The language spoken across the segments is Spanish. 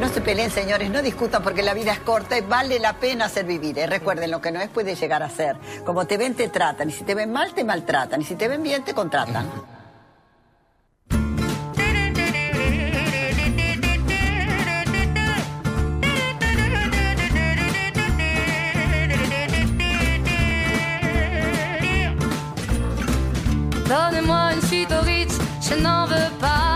No se peleen, señores, no discutan porque la vida es corta y vale la pena hacer vivir. ¿eh? Recuerden, lo que no es puede llegar a ser. Como te ven, te tratan. Y si te ven mal, te maltratan. Y si te ven bien, te contratan. Au Ritz, je n'en veux pas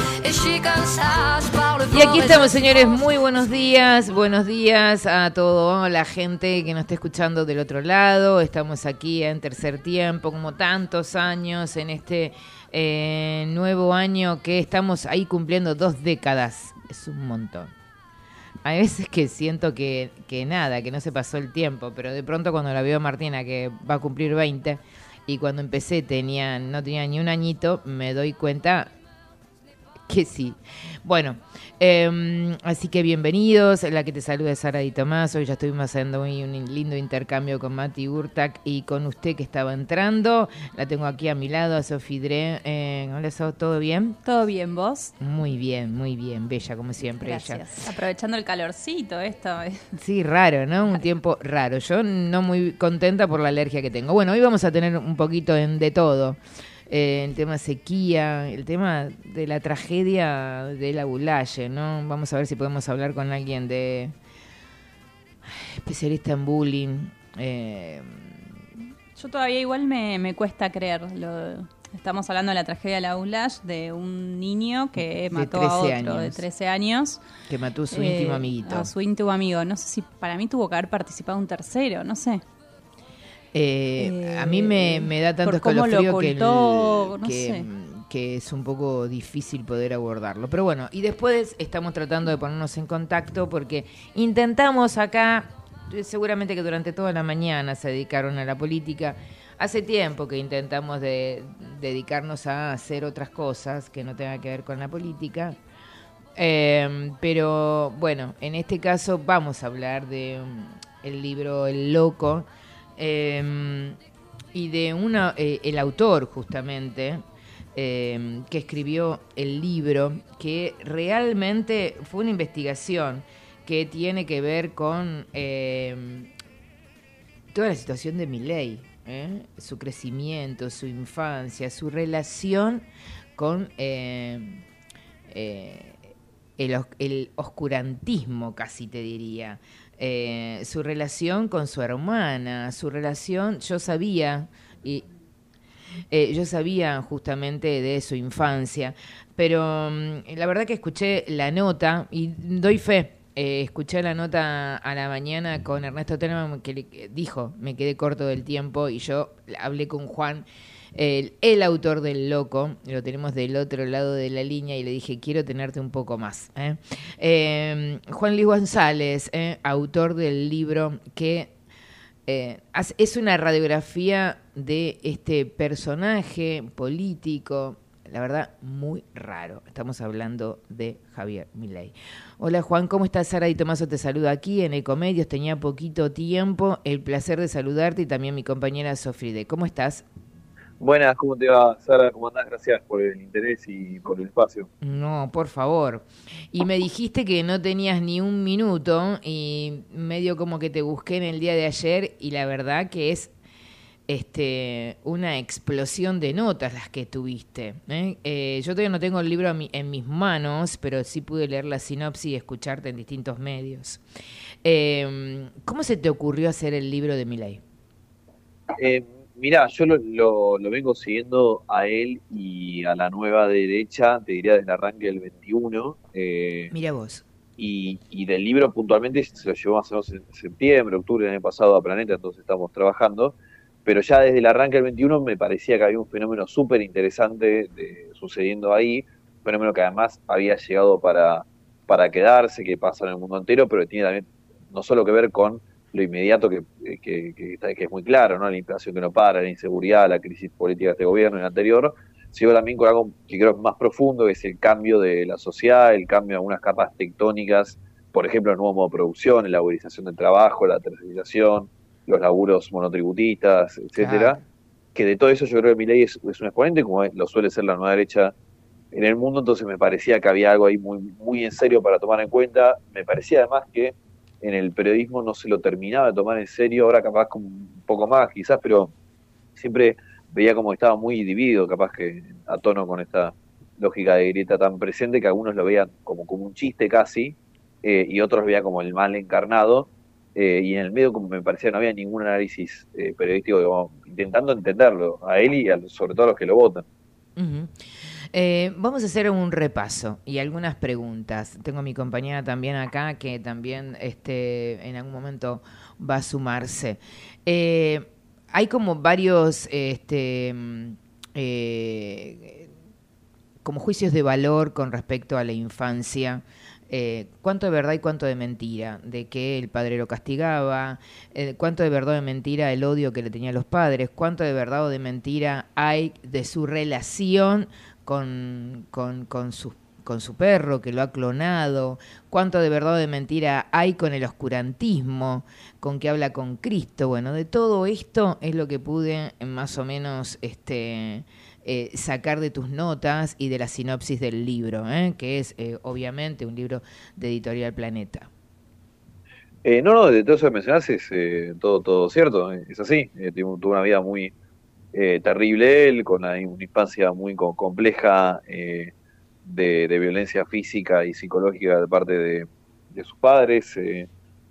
Y aquí estamos, señores. Muy buenos días. Buenos días a toda la gente que nos está escuchando del otro lado. Estamos aquí en tercer tiempo, como tantos años, en este eh, nuevo año que estamos ahí cumpliendo dos décadas. Es un montón. Hay veces que siento que, que nada, que no se pasó el tiempo, pero de pronto cuando la veo a Martina, que va a cumplir 20, y cuando empecé tenía, no tenía ni un añito, me doy cuenta que sí. Bueno, eh, así que bienvenidos. La que te saluda es Sara Di Tomás. Hoy ya estuvimos haciendo un lindo intercambio con Mati Urtac y con usted que estaba entrando. La tengo aquí a mi lado, a Sofi Dre. Eh, hola, So, ¿todo bien? ¿Todo bien, vos? Muy bien, muy bien. Bella, como siempre ella. Gracias. Aprovechando el calorcito, esto. Sí, raro, ¿no? Un tiempo raro. Yo no muy contenta por la alergia que tengo. Bueno, hoy vamos a tener un poquito en, de todo. Eh, el tema sequía, el tema de la tragedia de la Bulaye, ¿no? Vamos a ver si podemos hablar con alguien de especialista en bullying. Eh, Yo todavía igual me, me cuesta creer. Lo, estamos hablando de la tragedia de la Ulash, de un niño que mató a 13 otro de años. 13 años. que mató a su Eh, íntimo amiguito. A su íntimo amigo. No sé si para mí tuvo que haber participado un tercero, no sé. Eh, a mí me, me da tanto escalofrío que, el- no que, sé. que es un poco difícil poder abordarlo. Pero bueno, y después estamos tratando de ponernos en contacto porque intentamos acá, eh, seguramente que durante toda la mañana se dedicaron a la política. Hace tiempo que intentamos de dedicarnos a hacer otras cosas que no tengan que ver con la política. Eh, pero bueno, en este caso vamos a hablar de mm, el libro El Loco eh, y de una, eh, el autor justamente eh, que escribió el libro, que realmente fue una investigación que tiene que ver con eh, toda la situación de Milei, ¿eh? su crecimiento, su infancia, su relación con eh, el, el oscurantismo, casi te diría. Eh, su relación con su hermana, su relación, yo sabía, y eh, yo sabía justamente de su infancia, pero mm, la verdad que escuché la nota y doy fe. eh, escuché la nota a la mañana con Ernesto Telman que le- dijo, me quedé corto del tiempo y yo hablé con Juan, el, autor del Loco, lo tenemos del otro lado de la línea y le dije, quiero tenerte un poco más. ¿eh? Eh, Juan Luis González, ¿eh? autor del libro que es una radiografía de este personaje político, la verdad, muy raro. Estamos hablando de Javier Milei. Hola Juan, ¿cómo estás? Sara y Tomaso te saluda aquí en Ecomedios. Tenía poquito tiempo, el placer de saludarte y también mi compañera Sofride. ¿Cómo estás? Buenas, ¿cómo te va, Sara? ¿Cómo andás? Gracias por el interés y por el espacio. No, por favor. Y me dijiste que no tenías ni un minuto y medio como que te busqué en el día de ayer y la verdad que es este una explosión de notas las que tuviste. ¿eh? Eh, yo todavía no tengo el libro en mis manos, pero sí pude leer la sinopsis y escucharte en distintos medios. Eh, ¿Cómo se te ocurrió hacer el libro de Milei? Mirá, yo lo, lo, lo vengo siguiendo a él y a la nueva derecha, te diría desde el arranque del 21. Eh, Mira vos. y, y del libro puntualmente se lo llevó más o menos en septiembre, octubre del año pasado a Planeta, entonces estamos trabajando. Pero ya desde el arranque del 21 me parecía que había un fenómeno súper interesante sucediendo ahí, un fenómeno que además había llegado para, para quedarse, que pasa en el mundo entero, pero que tiene también no solo que ver con lo inmediato que, que, que es muy claro, ¿no? la inflación que no para, la inseguridad, la crisis política de este gobierno y el anterior, sino también con algo que creo que es más profundo, que es el cambio de la sociedad, el cambio de algunas capas tectónicas, por ejemplo, el nuevo modo de producción, la laborización del trabajo, la tercerización, los laburos monotributistas, etcétera, que de todo eso yo creo que Milei es, es un exponente, como lo suele ser la nueva derecha en el mundo, entonces me parecía que había algo ahí muy, muy en serio para tomar en cuenta. Me parecía además que en el periodismo no se lo terminaba de tomar en serio, ahora capaz como un poco más quizás, pero siempre veía como estaba muy dividido, capaz que a tono con esta lógica de grieta tan presente que algunos lo veían como, como un chiste casi eh, y otros veían como el mal encarnado eh, y en el medio como me parecía no había ningún análisis eh, periodístico digamos, intentando entenderlo a él y a, sobre todo a los que lo votan. Ujú. Eh, vamos a hacer un repaso y algunas preguntas. Tengo a mi compañera también acá que también este, en algún momento va a sumarse. Eh, hay como varios este, mm, eh, como juicios de valor con respecto a la infancia. Cuánto de verdad y cuánto de mentira, de que el padre lo castigaba, cuánto de verdad o de mentira el odio que le tenía a los padres, cuánto de verdad o de mentira hay de su relación con, con, con su, con su perro que lo ha clonado, cuánto de verdad o de mentira hay con el oscurantismo, con que habla con Cristo. Bueno, de todo esto es lo que pude eh, más o menos este, eh, sacar de tus notas y de la sinopsis del libro, ¿eh? que es obviamente un libro de Editorial Planeta. No, no, de todo eso que mencionás es todo, todo cierto, es así. Tuvo una vida muy eh, terrible él, con una, infancia muy co- compleja eh, de, violencia física y psicológica de parte de, sus padres. eh,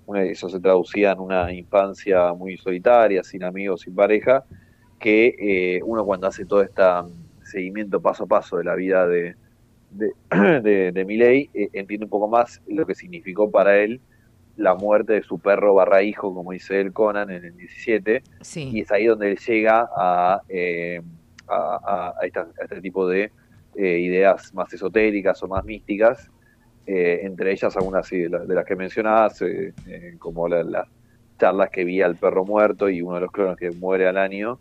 una- eso se traducía en una infancia muy solitaria, sin amigos, sin pareja, que eh, uno cuando hace todo este seguimiento paso a paso de la vida de, de, de, de Milei, eh, entiende un poco más lo que significó para él la muerte de su perro barra hijo, como dice él Conan en el 17, Sí. y es ahí donde él llega a, eh, a, a- a esta- a este tipo de eh, ideas más esotéricas o más místicas, eh, entre ellas algunas sí, de, la- de las que mencionabas, eh, eh, como la- las charlas que vi al perro muerto y uno de los clones que muere al año,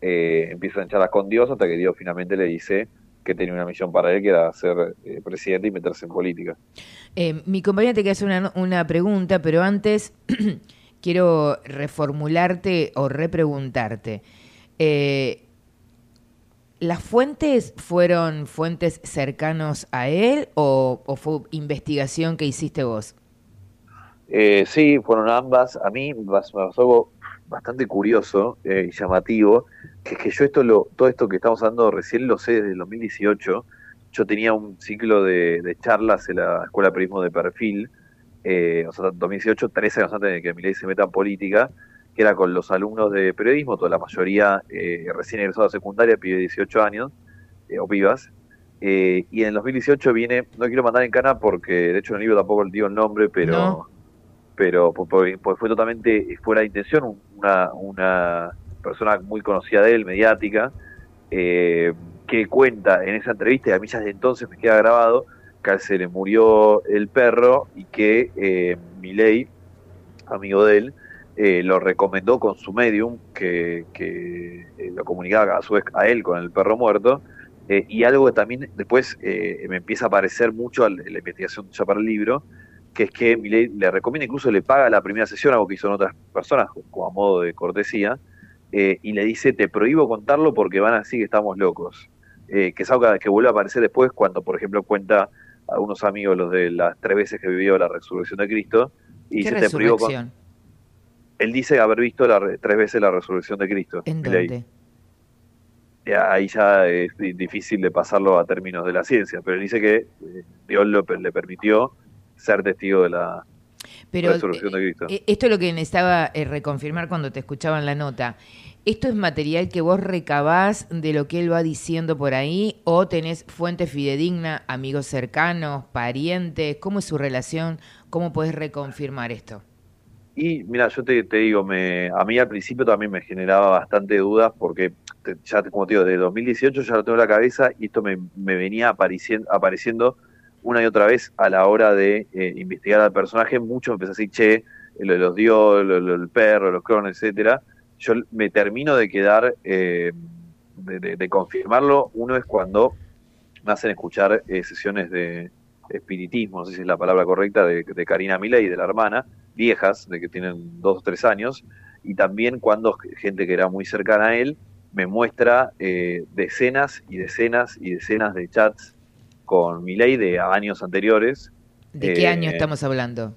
empiezan charlas con Dios hasta que Dios finalmente le dice que tenía una misión para él, que era ser eh, presidente y meterse en política. Eh, mi compañera te quiere hacer una, una pregunta, pero antes quiero reformularte o repreguntarte. Eh, ¿Las fuentes fueron fuentes cercanos a él o, o fue investigación que hiciste vos? Eh, sí, fueron ambas. A mí me pasó bastante curioso eh, y llamativo, que es que yo esto lo, todo esto que estamos hablando recién lo sé desde el 2018 yo tenía un ciclo de, de charlas en la Escuela de Periodismo de Perfil, eh, o sea, 2018, tres años antes de que Milei se meta en política, que era con los alumnos de periodismo, toda la mayoría eh, recién egresados a secundaria, pibe de 18 años, eh, o pibas. Eh, y en el 2018 viene, no quiero mandar en cana porque de hecho en el libro tampoco digo el nombre, pero. Pero por- por- por- fue totalmente fuera de intención, una, una persona muy conocida de él, mediática, eh, que cuenta en esa entrevista, y a mí ya desde entonces me queda grabado, que a se le murió el perro y que eh, Milei, amigo de él, eh, lo recomendó con su medium, que, que eh, lo comunicaba a su vez a él con el perro muerto, y algo que también después me empieza a parecer mucho en la investigación ya para el libro, que es que Milei le recomienda, incluso le paga la primera sesión, algo que hizo en otras personas, como a modo de cortesía, eh, y le dice, te prohíbo contarlo porque van a decir que estamos locos. Eh, que es algo que vuelve a aparecer después cuando, por ejemplo, cuenta a unos amigos los de las tres veces que vivió la resurrección de Cristo, y ¿Qué dice, te prohíbo con-? Él dice haber visto la re- tres veces la resurrección de Cristo. Ahí ya es di- difícil de pasarlo a términos de la ciencia, pero él dice que eh, Dios lo- le permitió ser testigo de la Pero resurrección de Cristo. eh, esto es lo que necesitaba eh, reconfirmar cuando te escuchaba en la nota. ¿Esto es material que vos recabás de lo que él va diciendo por ahí o tenés fuente fidedigna, amigos cercanos, parientes? ¿Cómo es su relación? ¿Cómo podés reconfirmar esto? Y mira, yo te, te digo, me, a mí al principio también me generaba bastante dudas porque te- ya, como te digo, desde 2018 ya lo tengo en la cabeza y esto me, me venía apareciendo, apareciendo una y otra vez a la hora de eh, investigar al personaje. Mucho empecé a decir, che, lo de los dios, lo, el perro, los crones, etcétera. Yo me termino de quedar, eh, de, de- de confirmarlo. Uno es cuando me hacen escuchar eh, sesiones de espiritismo, no sé si es la palabra correcta, de, de Karina Milei, de la hermana, viejas, de que tienen dos o tres años, y también cuando gente que era muy cercana a él me muestra eh, decenas y decenas y decenas de chats con Milei de años anteriores. ¿De qué eh, año estamos hablando?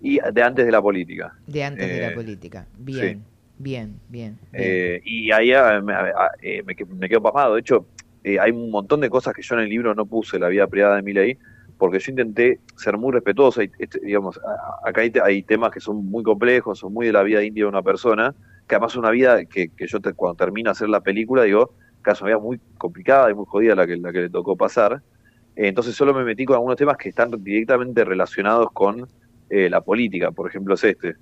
Y de antes de la política. De antes de la eh, política. Bien, bien, bien. Eh, y ahí ah, me, ah, eh, me que- me quedo pasmado. De hecho, eh, hay un montón de cosas que yo en el libro no puse, la vida privada de Milei, porque yo intenté ser muy respetuoso. y, este, digamos, acá hay, hay temas que son muy complejos, son muy de la vida íntima de una persona, que además es una vida que, que yo te- cuando termino de hacer la película digo, una vida muy complicada y muy jodida la que, la que le tocó pasar. Eh, entonces solo me metí con algunos temas que están directamente relacionados con eh, la política, por ejemplo es este.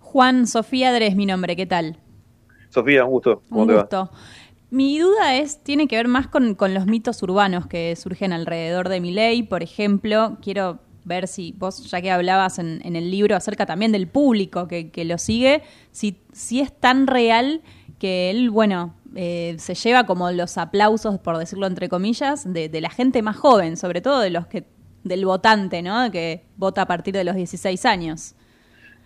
Juan Sofía Dres, mi nombre, ¿qué tal? Sofía, un gusto. ¿Cómo Un te va? gusto. Mi duda es, tiene que ver más con, con los mitos urbanos que surgen alrededor de mi ley. Por ejemplo, quiero ver si vos, ya que hablabas en, en el libro acerca también del público que, que lo sigue, si, si es tan real que él, bueno, eh, se lleva como los aplausos, por decirlo entre comillas, de, de la gente más joven, sobre todo de los que del votante, ¿no? Que vota a partir de los 16 años.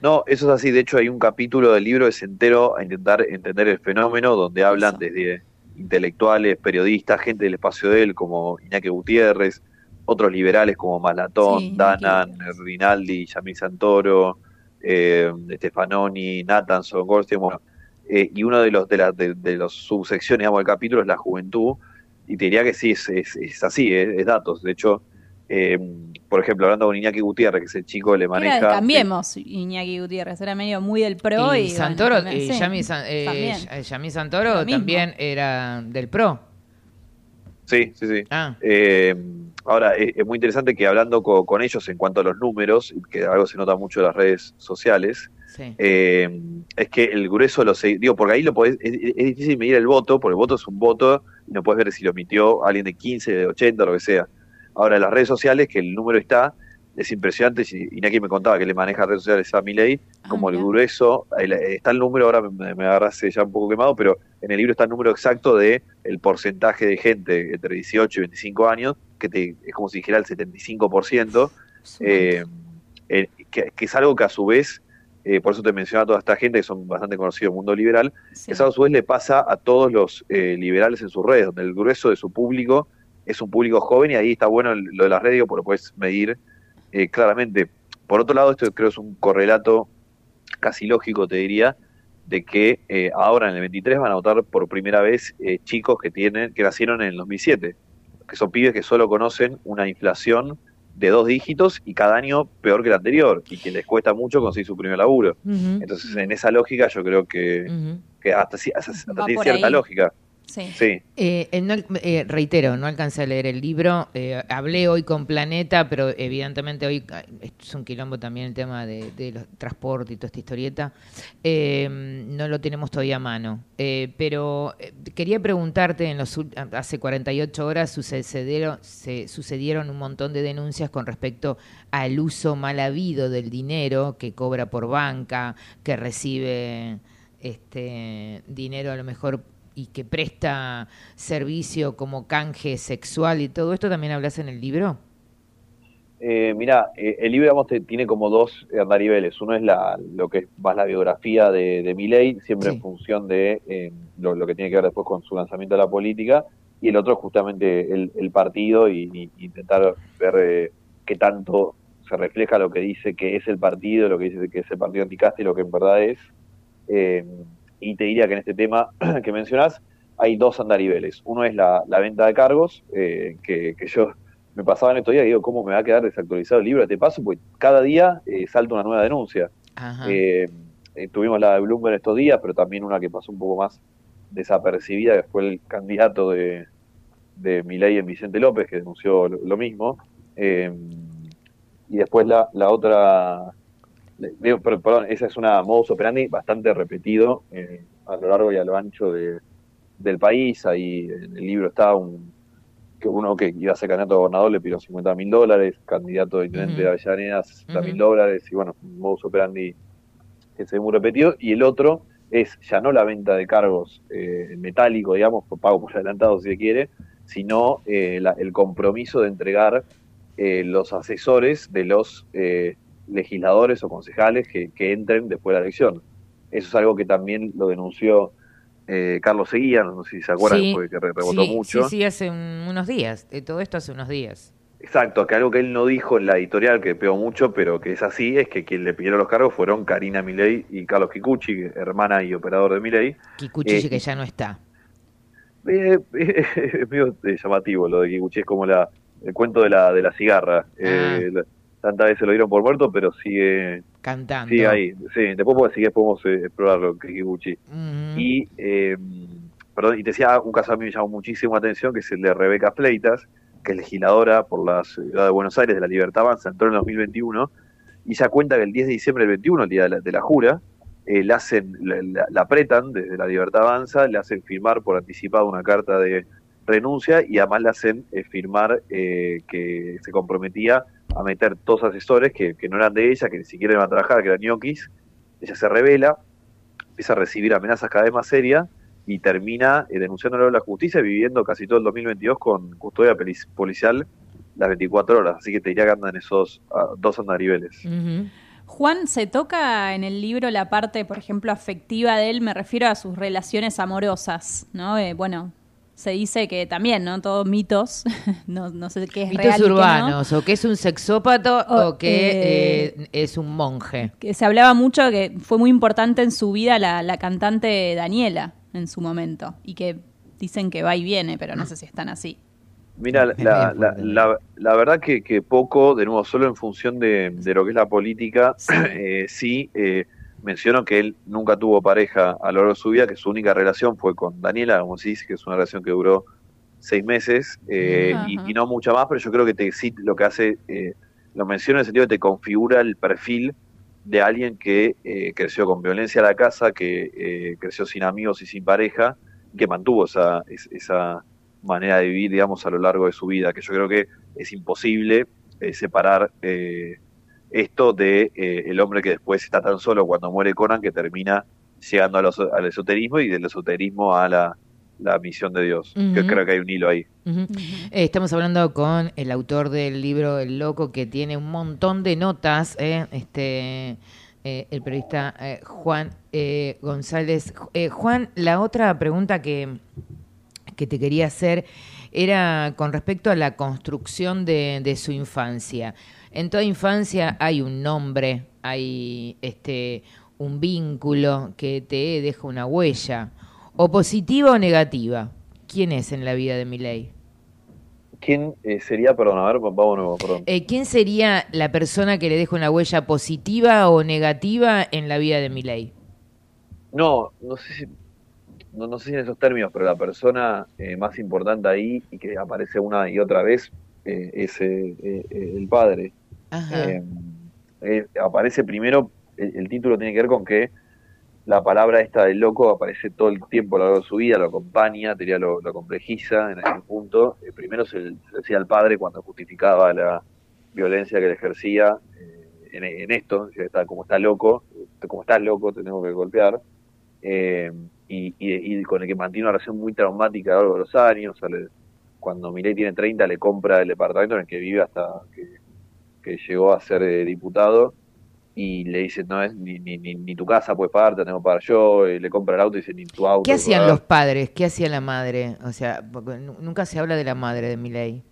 No, eso es así. De hecho, hay un capítulo del libro que es entero a intentar entender el fenómeno, donde hablan desde intelectuales, periodistas, gente del espacio de él, como Iñaki Gutiérrez, otros liberales como Malatón, Sí, Danan, Rinaldi, Yamil Santoro, eh, Stefanoni, Nathanson, Goldstein, bueno, eh, y uno de los de, la, de, de los subsecciones digamos, del capítulo es la juventud, y te diría que sí, es, es, es así, es, es datos. De hecho, eh, por ejemplo, hablando con Iñaki Gutiérrez, que es el chico que le Era maneja... de Cambiemos, Iñaki Gutiérrez, era medio muy del pro y, Santoro, también- y sí, Yami, San- eh, también. Yami Santoro también era del PRO. Sí, sí, sí. Ah. Eh, ahora, es, es muy interesante que hablando co- con, ellos en cuanto a los números, que algo se nota mucho en las redes sociales, Sí. eh, es que el grueso lo sé, digo, porque ahí lo podés, es, es difícil medir el voto, porque el voto es un voto y no puedes ver si lo emitió alguien de 15, de 80, lo que sea. Ahora, en las redes sociales, que el número está, es impresionante, si Iñaki me contaba que le maneja redes sociales a Milei, como el grueso, el- está el número, ahora me, me agarraste ya un poco quemado, pero en el libro está el número exacto de el porcentaje de gente entre 18 y 25 años, que te, es como si dijera el 75%, eh, eh, que, que es algo que a su vez, eh, por eso te mencionaba a toda esta gente que son bastante conocidos en el mundo liberal, que eso a su vez le pasa a todos los eh, liberales en sus redes, donde el grueso de su público es un público joven y ahí está bueno lo de las redes, porque lo puedes medir eh, claramente. Por otro lado, esto creo es un correlato casi lógico, te diría, de que eh, ahora en el 23 van a votar por primera vez eh, chicos que tienen que nacieron en el 2007, que son pibes que solo conocen una inflación de dos dígitos y cada año peor que el anterior y que les cuesta mucho conseguir su primer laburo. Entonces, en esa lógica yo creo que, que hasta, hasta- hasta tiene cierta ahí. lógica. Sí. Sí. Eh, eh, no- eh, reitero, no alcancé a leer el libro. eh, hablé hoy con Planeta, pero evidentemente hoy ah, es un quilombo también el tema de, de los transportes y toda esta historieta. Eh, no lo tenemos todavía a mano. Eh, pero quería preguntarte, en los ul- hace 48 horas sucedieron, se sucedieron un montón de denuncias con respecto al uso mal habido del dinero que cobra por banca, que recibe este dinero a lo mejor y que presta servicio como canje sexual y todo esto también hablas en el libro Eh, mira, eh, el libro digamos, te- tiene como dos andariveles. Uno es la, lo que es más la biografía de, de siempre Sí. en función de eh, lo, lo que tiene que ver después con su lanzamiento a la política, y el otro justamente el, el partido y, y intentar ver eh, qué tanto se refleja lo que dice que es el partido, lo que dice que es el partido anticaste y lo que en verdad es. Y te diría que en este tema que mencionás hay dos andariveles. Uno es la, la venta de cargos, eh, que, que yo me pasaba en estos días y digo, ¿cómo me va a quedar desactualizado el libro? Te paso, pues cada día eh, salta una nueva denuncia. Ajá. Eh, eh, tuvimos la de Bloomberg estos días, pero también una que pasó un poco más desapercibida, que fue el candidato de, de Milei en Vicente López, que denunció lo, lo mismo. Y después la, la otra, digo, per- perdón, esa es una modus operandi bastante repetido eh, a lo largo y a lo ancho de, del país. Ahí en el libro está un que uno que iba a ser candidato a gobernador le pidió 50 mil dólares, candidato de intendente de. Avellaneda 60 mil dólares, y bueno, un modus operandi que se ve muy repetido. Y el otro es ya no la venta de cargos eh, metálico, digamos, por pago por adelantado si se quiere, sino eh, la- el compromiso de entregar eh, los asesores de los eh, legisladores o concejales que, que entren después de la elección. Eso es algo que también lo denunció eh, Carlos Seguía, no sé si se acuerdan, Sí, porque re- rebotó sí, mucho. Sí, sí, hace un- unos días. eh, todo esto hace unos días. Exacto, que algo que él no dijo en la editorial, que pegó mucho, pero que es así, es que quien le pidieron los cargos fueron Karina Milei y Carlos Kikuchi, hermana y operador de Milei. Kikuchi Eh, que ya no está. Eh, es medio eh, llamativo lo de Kikuchi, es como la, el cuento de la, de la cigarra. Eh, la- tantas veces lo dieron por muerto, pero sigue, Cantando. sigue ahí. Sí, después, si podemos eh, explorarlo. Ujú. Y, eh, perdón, y te decía, un caso a mí me llamó muchísimo la atención, que es el de Rebeca Fleitas, que es legisladora por la ciudad de Buenos Aires de la Libertad Avanza, entró en el 2021, y ya cuenta que el 10 de diciembre del 21, el día de la, de la jura, eh, le hacen, la, la- la apretan desde la Libertad Avanza, le hacen firmar por anticipado una carta de renuncia y además le hacen eh, firmar eh, que se comprometía a meter dos asesores que, que no eran de ella, que ni siquiera iban a trabajar, que eran ñoquis. Ella se revela, empieza a recibir amenazas cada vez más serias y termina eh, denunciándolo a la justicia, viviendo casi todo el 2022 con custodia policial las 24 horas. Así que te diría que andan esos ah, dos andariveles. Ujú. Juan, se toca en el libro la parte, por ejemplo, afectiva de él, me refiero a sus relaciones amorosas, ¿no? Eh, bueno, se dice que también, ¿no? Todos mitos, no, no sé qué es Mitos real no. urbanos, o que es un sexópato o, O, que eh, eh, es un monje. Que se hablaba mucho que fue muy importante en su vida la, la cantante Daniela en su momento y que dicen que va y viene, pero no sé si están así. Mira, la, la, la, fuerte. la- la verdad que, que poco, de nuevo, solo en función de, de lo que es la política, eh, sí menciono que él nunca tuvo pareja a lo largo de su vida, que su única relación fue con Daniela, como se dice, que es una relación que duró seis meses eh, y, no mucha más, pero yo creo que te, sí lo que hace, eh, lo menciono en el sentido de que te configura el perfil de alguien que eh, creció con violencia a la casa, que eh, creció sin amigos y sin pareja, que mantuvo esa, es- esa manera de vivir, digamos, a lo largo de su vida, que yo creo que es imposible eh, separar eh, esto de eh, el hombre que después está tan solo cuando muere Conan, que termina llegando a los- al esoterismo y del esoterismo a la, la misión de Dios. que creo que hay un hilo ahí. Eh, estamos hablando con el autor del libro El Loco, que tiene un montón de notas, eh, este, eh, el periodista Juan eh, González. Juan, la otra pregunta que, que te quería hacer era con respecto a la construcción de, de su infancia. En toda infancia hay un nombre, hay este un vínculo que te deja una huella, o positiva o negativa. ¿Quién es en la vida de Milei? ¿Quién eh, sería, perdón, a ver, vamos nuevo, perdón. Eh, ¿Quién sería la persona que le deja una huella positiva o negativa en la vida de Milei? No, no sé si, no, no sé si en esos términos, pero la persona eh, más importante ahí y que aparece una y otra vez eh, es eh, eh, el padre. Eh, eh, aparece primero, el, título tiene que ver con que la palabra esta del loco aparece todo el tiempo a lo largo de su vida, lo acompaña, diría, lo, complejiza en algún punto. Eh, primero se, se decía al padre cuando justificaba la violencia que le ejercía eh, en, en esto, está, como está loco, como estás loco, te tengo que golpear. Y, y- y con el que mantiene una relación muy traumática a lo largo de los años. cuando Milei tiene 30 le compra el departamento en el que vive hasta que, que llegó a ser eh, diputado y le dice, no es ni, ni, ni, ni tu casa puedes pagar, te tengo que pagar yo, y le compra el auto y dice, ni tu auto. ¿Qué hacían pagar". los padres? ¿Qué hacía la madre? O sea, nunca se habla de la madre de Milei.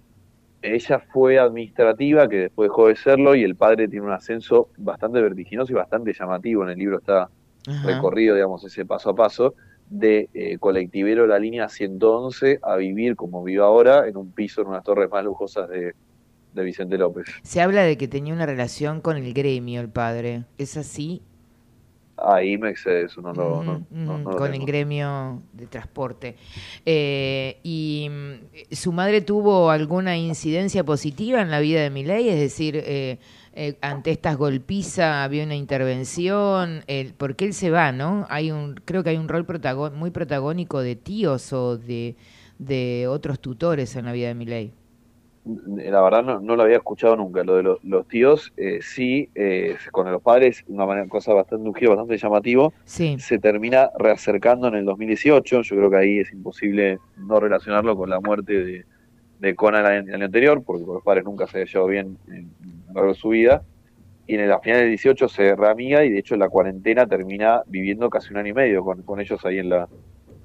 Ella fue administrativa, que después dejó de serlo, y el padre tiene un ascenso bastante vertiginoso y bastante llamativo. En el libro está Ajá. recorrido, digamos, ese paso a paso, de eh, colectivero la línea 111 a vivir como vive ahora en un piso en unas torres más lujosas de, de Vicente López. Se habla de que tenía una relación con el gremio el padre. ¿Es así? Ahí me excede eso, no lo, no, lo con el gremio de transporte. Eh, ¿Y mm, su madre tuvo alguna incidencia positiva en la vida de Milei? Es decir, eh, eh, ante estas golpizas había una intervención, el, porque él se va, ¿no? Hay un, creo que hay un rol muy protagónico de tíos o de, de otros tutores en la vida de Milei. La verdad no, no lo había escuchado nunca. Lo de los, los tíos, eh, sí, eh, con los padres, una manera, cosa bastante, un giro bastante llamativo, Sí. se termina reacercando en el 2018. Yo creo que ahí es imposible no relacionarlo con la muerte de, de Conan el, el año anterior, porque con los padres nunca se había llevado bien en, a lo largo de su vida. Y en la final del 18 se reamiga y de hecho en la cuarentena termina viviendo casi un año y medio con, con ellos ahí en la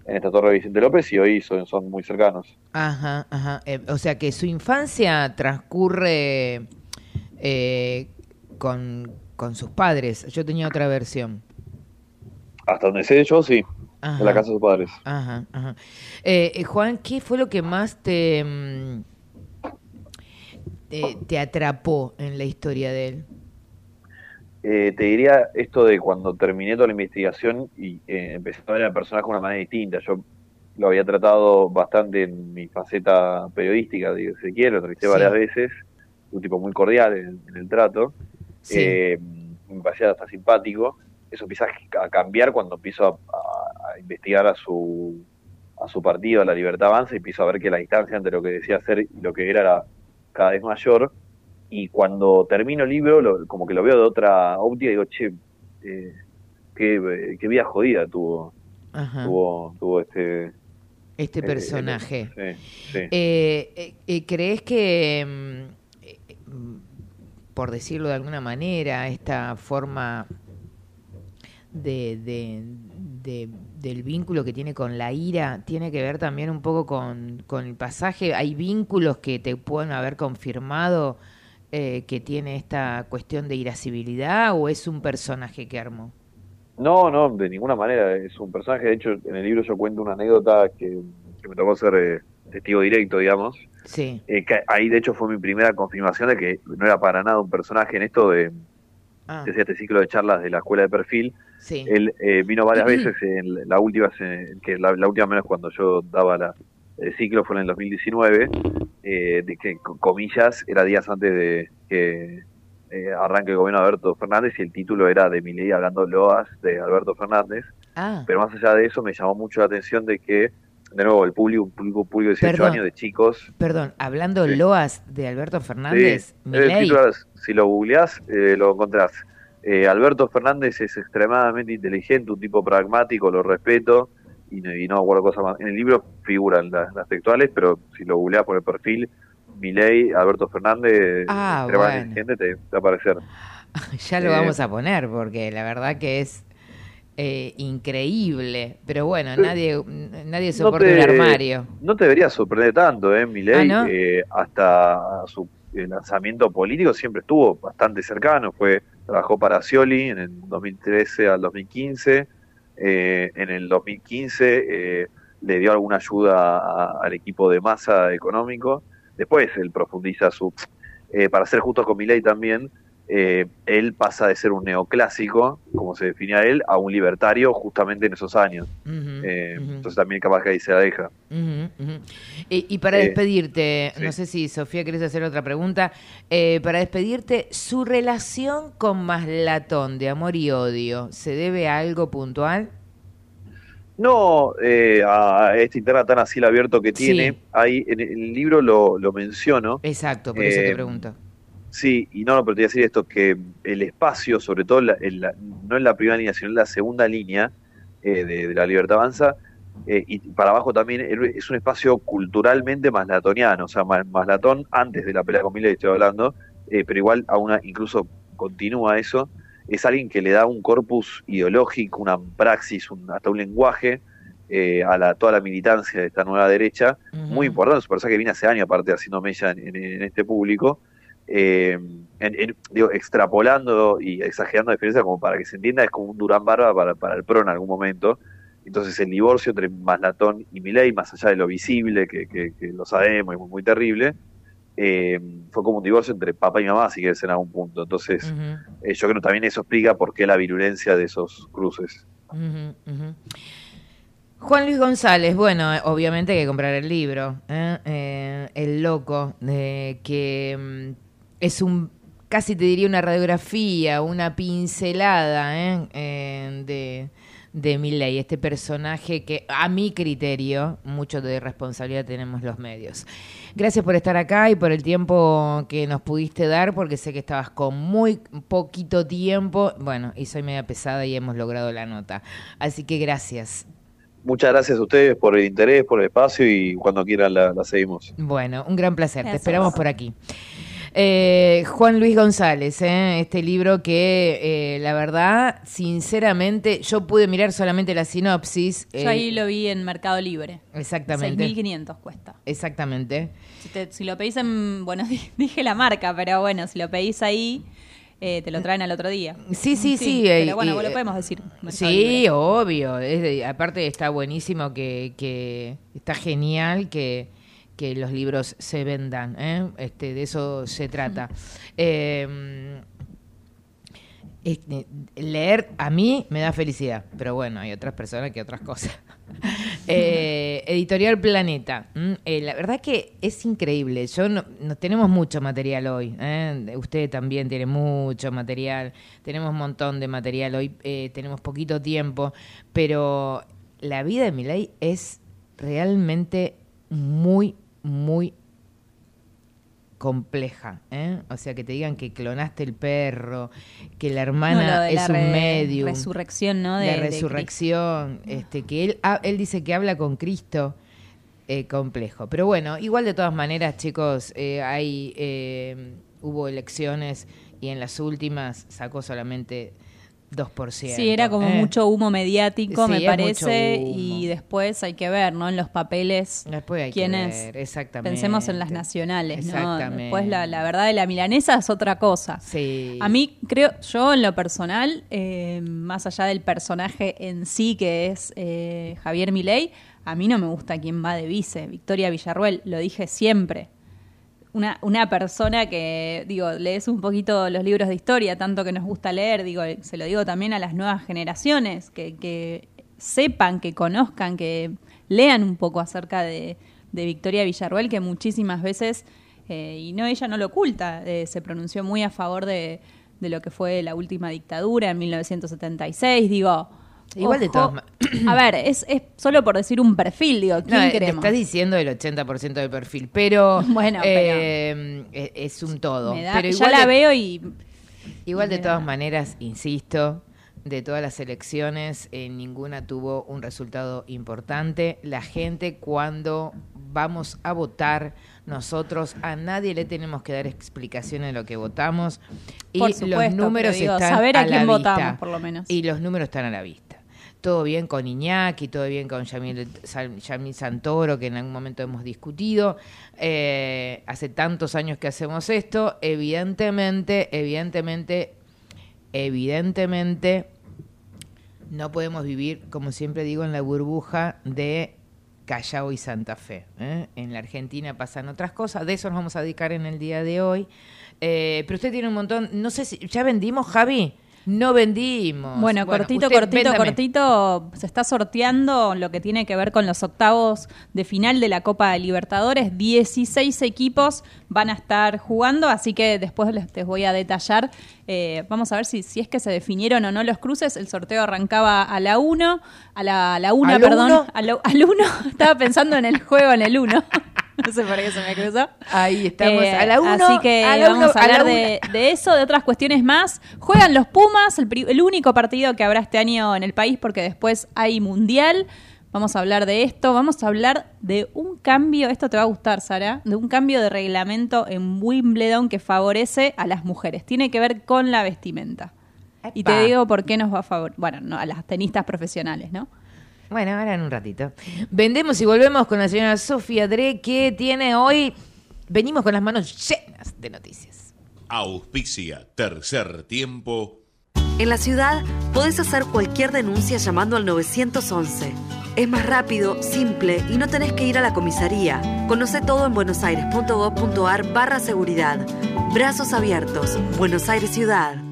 en esta torre de Vicente López y hoy son, son muy cercanos. Ajá, ajá. Eh, o sea que su infancia transcurre eh, con, con sus padres. Yo tenía otra versión. Hasta donde sé yo, sí, Ajá. en la casa de sus padres. Ajá, ajá. Eh, eh, Juan, ¿qué fue lo que más te, mm, te, te atrapó en la historia de él? Eh, te diría esto de cuando terminé toda la investigación y eh, empecé a ver al personaje de una manera distinta. Yo lo había tratado bastante en mi faceta periodística, de si quiere, lo entrevisté Sí. varias veces, un tipo muy cordial en, en el trato. Sí. Eh, me parecía hasta simpático. Eso empieza a cambiar cuando empiezo a, a- a investigar a su, a su partido, a la Libertad Avanza, y empiezo a ver que la distancia entre lo que decía ser y lo que era era cada vez mayor. Y cuando termino el libro, lo- como que lo veo de otra óptica y digo, che, eh, qué, qué vida jodida tuvo, Ajá. tuvo, tuvo este... Este eh, personaje. Sí, sí. Eh, ¿Crees que, mm, por decirlo de alguna manera, esta forma de, de- de- del vínculo que tiene con la ira tiene que ver también un poco con, con el pasaje? ¿Hay vínculos que te pueden haber confirmado eh, que tiene esta cuestión de irascibilidad o es un personaje que armó? No, no, de ninguna manera. Es un personaje. De hecho, en el libro yo cuento una anécdota que, que me tocó ser eh, testigo directo, digamos. Sí. Eh, que ahí, de hecho, fue mi primera confirmación de que no era para nada un personaje en esto de, Ah, este ciclo de charlas de la escuela de perfil. sí. Él eh, vino varias veces. En la última, que la, la última menos cuando yo daba la, el ciclo fue en el 2019. eh, de que, comillas, era días antes de que eh, arranque el gobierno de Alberto Fernández y el título era de Milei hablando loas de Alberto Fernández. Ah, Pero más allá de eso, me llamó mucho la atención de que, de nuevo, el público, un público, público de 18 Perdón. años, de chicos. perdón, hablando Sí. loas de Alberto Fernández, Sí, título si lo googleás, eh, lo encontrás. Eh, Alberto Fernández es extremadamente inteligente, un tipo pragmático, lo respeto, y, no- y no me acuerdo cosas más. En el libro figuran las, las textuales, pero si lo googleás por el perfil, Milei, Alberto Fernández, Ah, bueno. te, te va a aparecer. Ya lo Eh, vamos a poner porque la verdad que es eh, increíble. Pero bueno, nadie nadie soporta te- un armario. No te debería sorprender tanto, ¿eh? Milei, Ah, ¿no? eh, hasta su el lanzamiento político siempre estuvo bastante cercano. Fue trabajó para Scioli en el 2013 al 2015. Eh, en el 2015 eh, le dio alguna ayuda a- al equipo de masa económico. Después él profundiza su... eh, para ser justo con Milei también, eh, él pasa de ser un neoclásico, como se definía él, a un libertario justamente en esos años. Eh. Entonces también capaz que ahí se la deja. Y, y para Eh, despedirte, sí. no sé si Sofía querés hacer otra pregunta, para despedirte, ¿su relación con Maslatón de amor y odio se debe a algo puntual? No eh, a este interna tan así abierto que tiene, Sí. ahí en el libro lo, lo menciono. Exacto, por eso te pregunto. Sí, y no, no, pero te voy a decir esto, que el espacio, sobre todo la- en la- no en la primera línea, sino en la segunda línea eh, de, de la libertad avanza, eh, y para abajo también es un espacio culturalmente maslatoniano, o sea, ma- Maslatón antes de la pelea con Milei estoy hablando, eh, pero igual a- incluso continúa eso, es alguien que le da un corpus ideológico, una praxis, un- hasta un lenguaje eh, a la, toda la militancia de esta nueva derecha, muy importante, es un personaje que viene hace años aparte haciendo mella en, en- en este público, eh, en- en- digo, extrapolando y exagerando la diferencia como para que se entienda, es como un Durán Barba para, para el PRO en algún momento. Entonces el divorcio entre Maslatón y Milei, más allá de lo visible, que, que- que lo sabemos, es muy, muy terrible, eh, fue como un divorcio entre papá y mamá, si quieres, en algún punto. Entonces eh, yo creo que también eso explica por qué la virulencia de esos cruces. Juan Luis González, bueno, obviamente hay que comprar el libro, ¿eh? Eh, El Loco, eh, que mm, es un, casi te diría una radiografía, una pincelada ¿eh? Eh, de, de Milley, este personaje que a mi criterio, mucho de responsabilidad tenemos los medios. Gracias por estar acá y por el tiempo que nos pudiste dar, porque sé que estabas con muy poquito tiempo, bueno, y soy media pesada y hemos logrado la nota. Así que gracias. Muchas gracias a ustedes por el interés, por el espacio y cuando quieran la, la seguimos. Bueno, un gran placer. Gracias. Te esperamos por aquí. Eh, Juan Luis González, ¿eh? este libro que eh, la verdad, sinceramente, yo pude mirar solamente la sinopsis. Yo eh, ahí lo vi en Mercado Libre. Exactamente. 6.500 cuesta. Exactamente. Si, te- si lo pedís en. Bueno, dije la marca, pero bueno, si lo pedís ahí, eh, te lo traen al otro día. Sí, sí, sí. eh, Pero bueno, vos lo eh, podemos decir. Mercado Sí, Libre. obvio. Es de- aparte está buenísimo que, que está genial que, que los libros se vendan. ¿eh? Este, de eso se trata. Eh, este, leer a mí me da felicidad, pero bueno, hay otras personas que otras cosas. Eh, Editorial Planeta. Eh, la verdad que es increíble. Yo no, no- tenemos mucho material hoy. ¿eh? Usted también tiene mucho material. Tenemos un montón de material hoy. eh, tenemos poquito tiempo, pero la vida de Milei es realmente muy, muy compleja, ¿eh? O sea, que te digan que clonaste el perro, que la hermana de es la un medium. resurrección, ¿no? De- la de resurrección, este, que él, él dice que habla con Cristo, eh, complejo. Pero bueno, igual de todas maneras, chicos, eh, hay, eh, hubo elecciones y en las últimas sacó solamente 2%. Sí, era como ¿eh? mucho humo mediático, Sí, me parece, y después hay que ver, ¿no? En los papeles, Después hay que quiénes, ver, exactamente. pensemos en las nacionales, ¿no? Después la, la verdad de la milanesa es otra cosa. Sí. A mí, creo, yo en lo personal, eh, más allá del personaje en sí que es eh, Javier Milei, a mí no me gusta quién va de vice, Victoria Villarruel, lo dije siempre. Una, una persona que, digo, lees un poquito los libros de historia, tanto que nos gusta leer, digo, se lo digo también a las nuevas generaciones, que, sepan, que conozcan, que lean un poco acerca de, de Victoria Villarruel, que muchísimas veces, eh, y no ella no lo oculta, eh, se pronunció muy a favor de lo que fue la última dictadura en 1976, digo... Igual de todas A ver, es, es solo por decir un perfil, digo, ¿quién No, queremos? Estás diciendo el 80% del perfil, pero, Bueno, eh, eh, es un todo. Da- pero ya la de- veo y Igual de todas da- maneras, insisto, de todas las elecciones, eh, ninguna tuvo un resultado importante. La gente cuando vamos a votar, nosotros a nadie le tenemos que dar explicaciones de lo que votamos. Y Por los números digo, están saber a la quién vista. votamos, por lo menos. Y los números están a la vista. Todo bien con Iñaki, todo bien con Yamil, Sa- Yamil Santoro, que en algún momento hemos discutido. Eh, hace tantos años que hacemos esto, evidentemente, evidentemente, evidentemente, no podemos vivir, como siempre digo, en la burbuja de Callao y Santa Fe. ¿eh? En la Argentina pasan otras cosas, de eso nos vamos a dedicar en el día de hoy. Eh, pero usted tiene un montón, no sé si, ¿ya vendimos, Javi? No vendimos. Bueno, cortito, cortito, véndame. cortito, se está sorteando lo que tiene que ver con los octavos de final de la Copa de Libertadores. 16 equipos van a estar jugando, así que después les, les voy a detallar. Eh, vamos a ver si, si es que se definieron o no los cruces. El sorteo arrancaba a la 1, a la, a la 1, ¿Al perdón, uno? a la- al 1. Estaba pensando en el juego en el 1. No sé por qué se me cruzó. Ahí estamos, Eh, a la uno, Así que a la vamos uno, a a la hablar de, de eso, de otras cuestiones más. Juegan los Pumas, el, el único partido que habrá este año en el país porque después hay Mundial. Vamos a hablar de esto, vamos a hablar de un cambio, esto te va a gustar, Sara, de un cambio de reglamento en Wimbledon que favorece a las mujeres. Tiene que ver con la vestimenta. Y te digo por qué nos va a favorecer, bueno, no, a las tenistas profesionales, ¿no? Bueno, ahora en un ratito. Vendemos y volvemos con la señora Sofía Dre, que tiene hoy. Venimos con las manos llenas de noticias. Auspicia Tercer Tiempo. En la ciudad podés hacer cualquier denuncia llamando al 911. Es más rápido, simple y no tenés que ir a la comisaría. Conoce todo en buenosaires.gov.ar barra seguridad. Brazos abiertos. Buenos Aires Ciudad.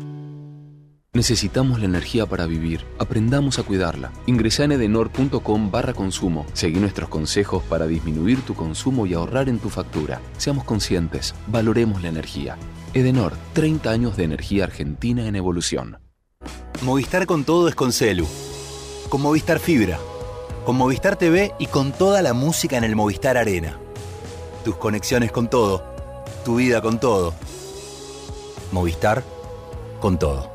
Necesitamos la energía para vivir. Aprendamos a cuidarla. Ingresa en edenor.com barra consumo. Seguí nuestros consejos para disminuir tu consumo y ahorrar en tu factura. Seamos conscientes. Valoremos la energía. Edenor, 30 años de energía argentina en evolución. Movistar con todo es con Celu. Con Movistar Fibra. Con Movistar TV y con toda la música en el Movistar Arena. Tus conexiones con todo. Tu vida con todo. Movistar con todo.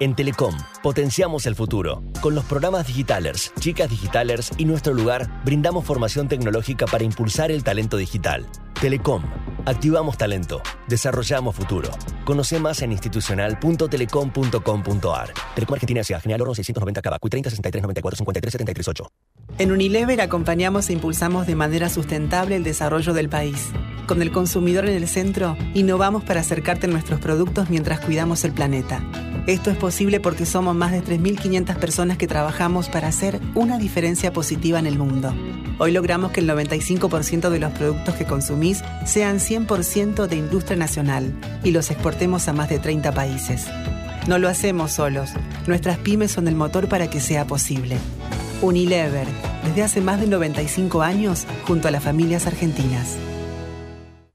En Telecom, potenciamos el futuro. Con los programas Digitalers, Chicas Digitalers y Nuestro Lugar, brindamos formación tecnológica para impulsar el talento digital. Telecom, activamos talento, desarrollamos futuro. Conoce más en institucional.telecom.com.ar. Telecom Argentina S.A. General Oro 690 Cabacuy 30 63 94 53 73 8. En Unilever acompañamos e impulsamos de manera sustentable el desarrollo del país. Con el consumidor en el centro, innovamos para acercarte a nuestros productos mientras cuidamos el planeta. Esto es posible porque somos más de 3.500 personas que trabajamos para hacer una diferencia positiva en el mundo. Hoy logramos que el 95% de los productos que consumís sean 100% de industria nacional y los exportemos a más de 30 países. No lo hacemos solos. Nuestras pymes son el motor para que sea posible. Unilever, desde hace más de 95 años, junto a las familias argentinas.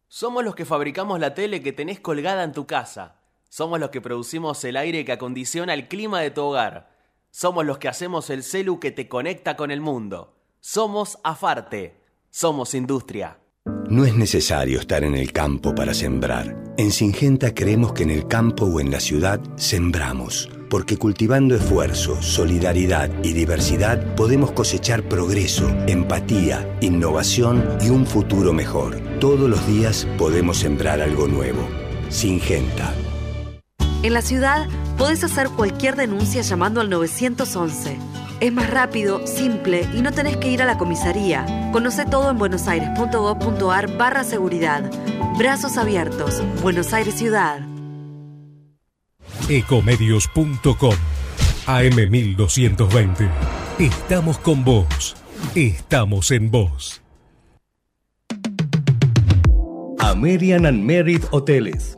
Somos los que fabricamos la tele que tenés colgada en tu casa. Somos los que producimos el aire que acondiciona el clima de tu hogar. Somos los que hacemos el celu que te conecta con el mundo. Somos Afarte. Somos industria. No es necesario estar en el campo para sembrar. En Singenta creemos que en el campo o en la ciudad sembramos, porque cultivando esfuerzo, solidaridad y diversidad podemos cosechar progreso, empatía, innovación y un futuro mejor. Todos los días podemos sembrar algo nuevo. Singenta. En la ciudad podés hacer cualquier denuncia llamando al 911. Es más rápido, simple y no tenés que ir a la comisaría. Conoce todo en buenosaires.gov.ar barra seguridad. Brazos abiertos. Buenos Aires Ciudad. Ecomedios.com AM1220. Estamos con vos. Estamos en vos. American and Merit Hoteles.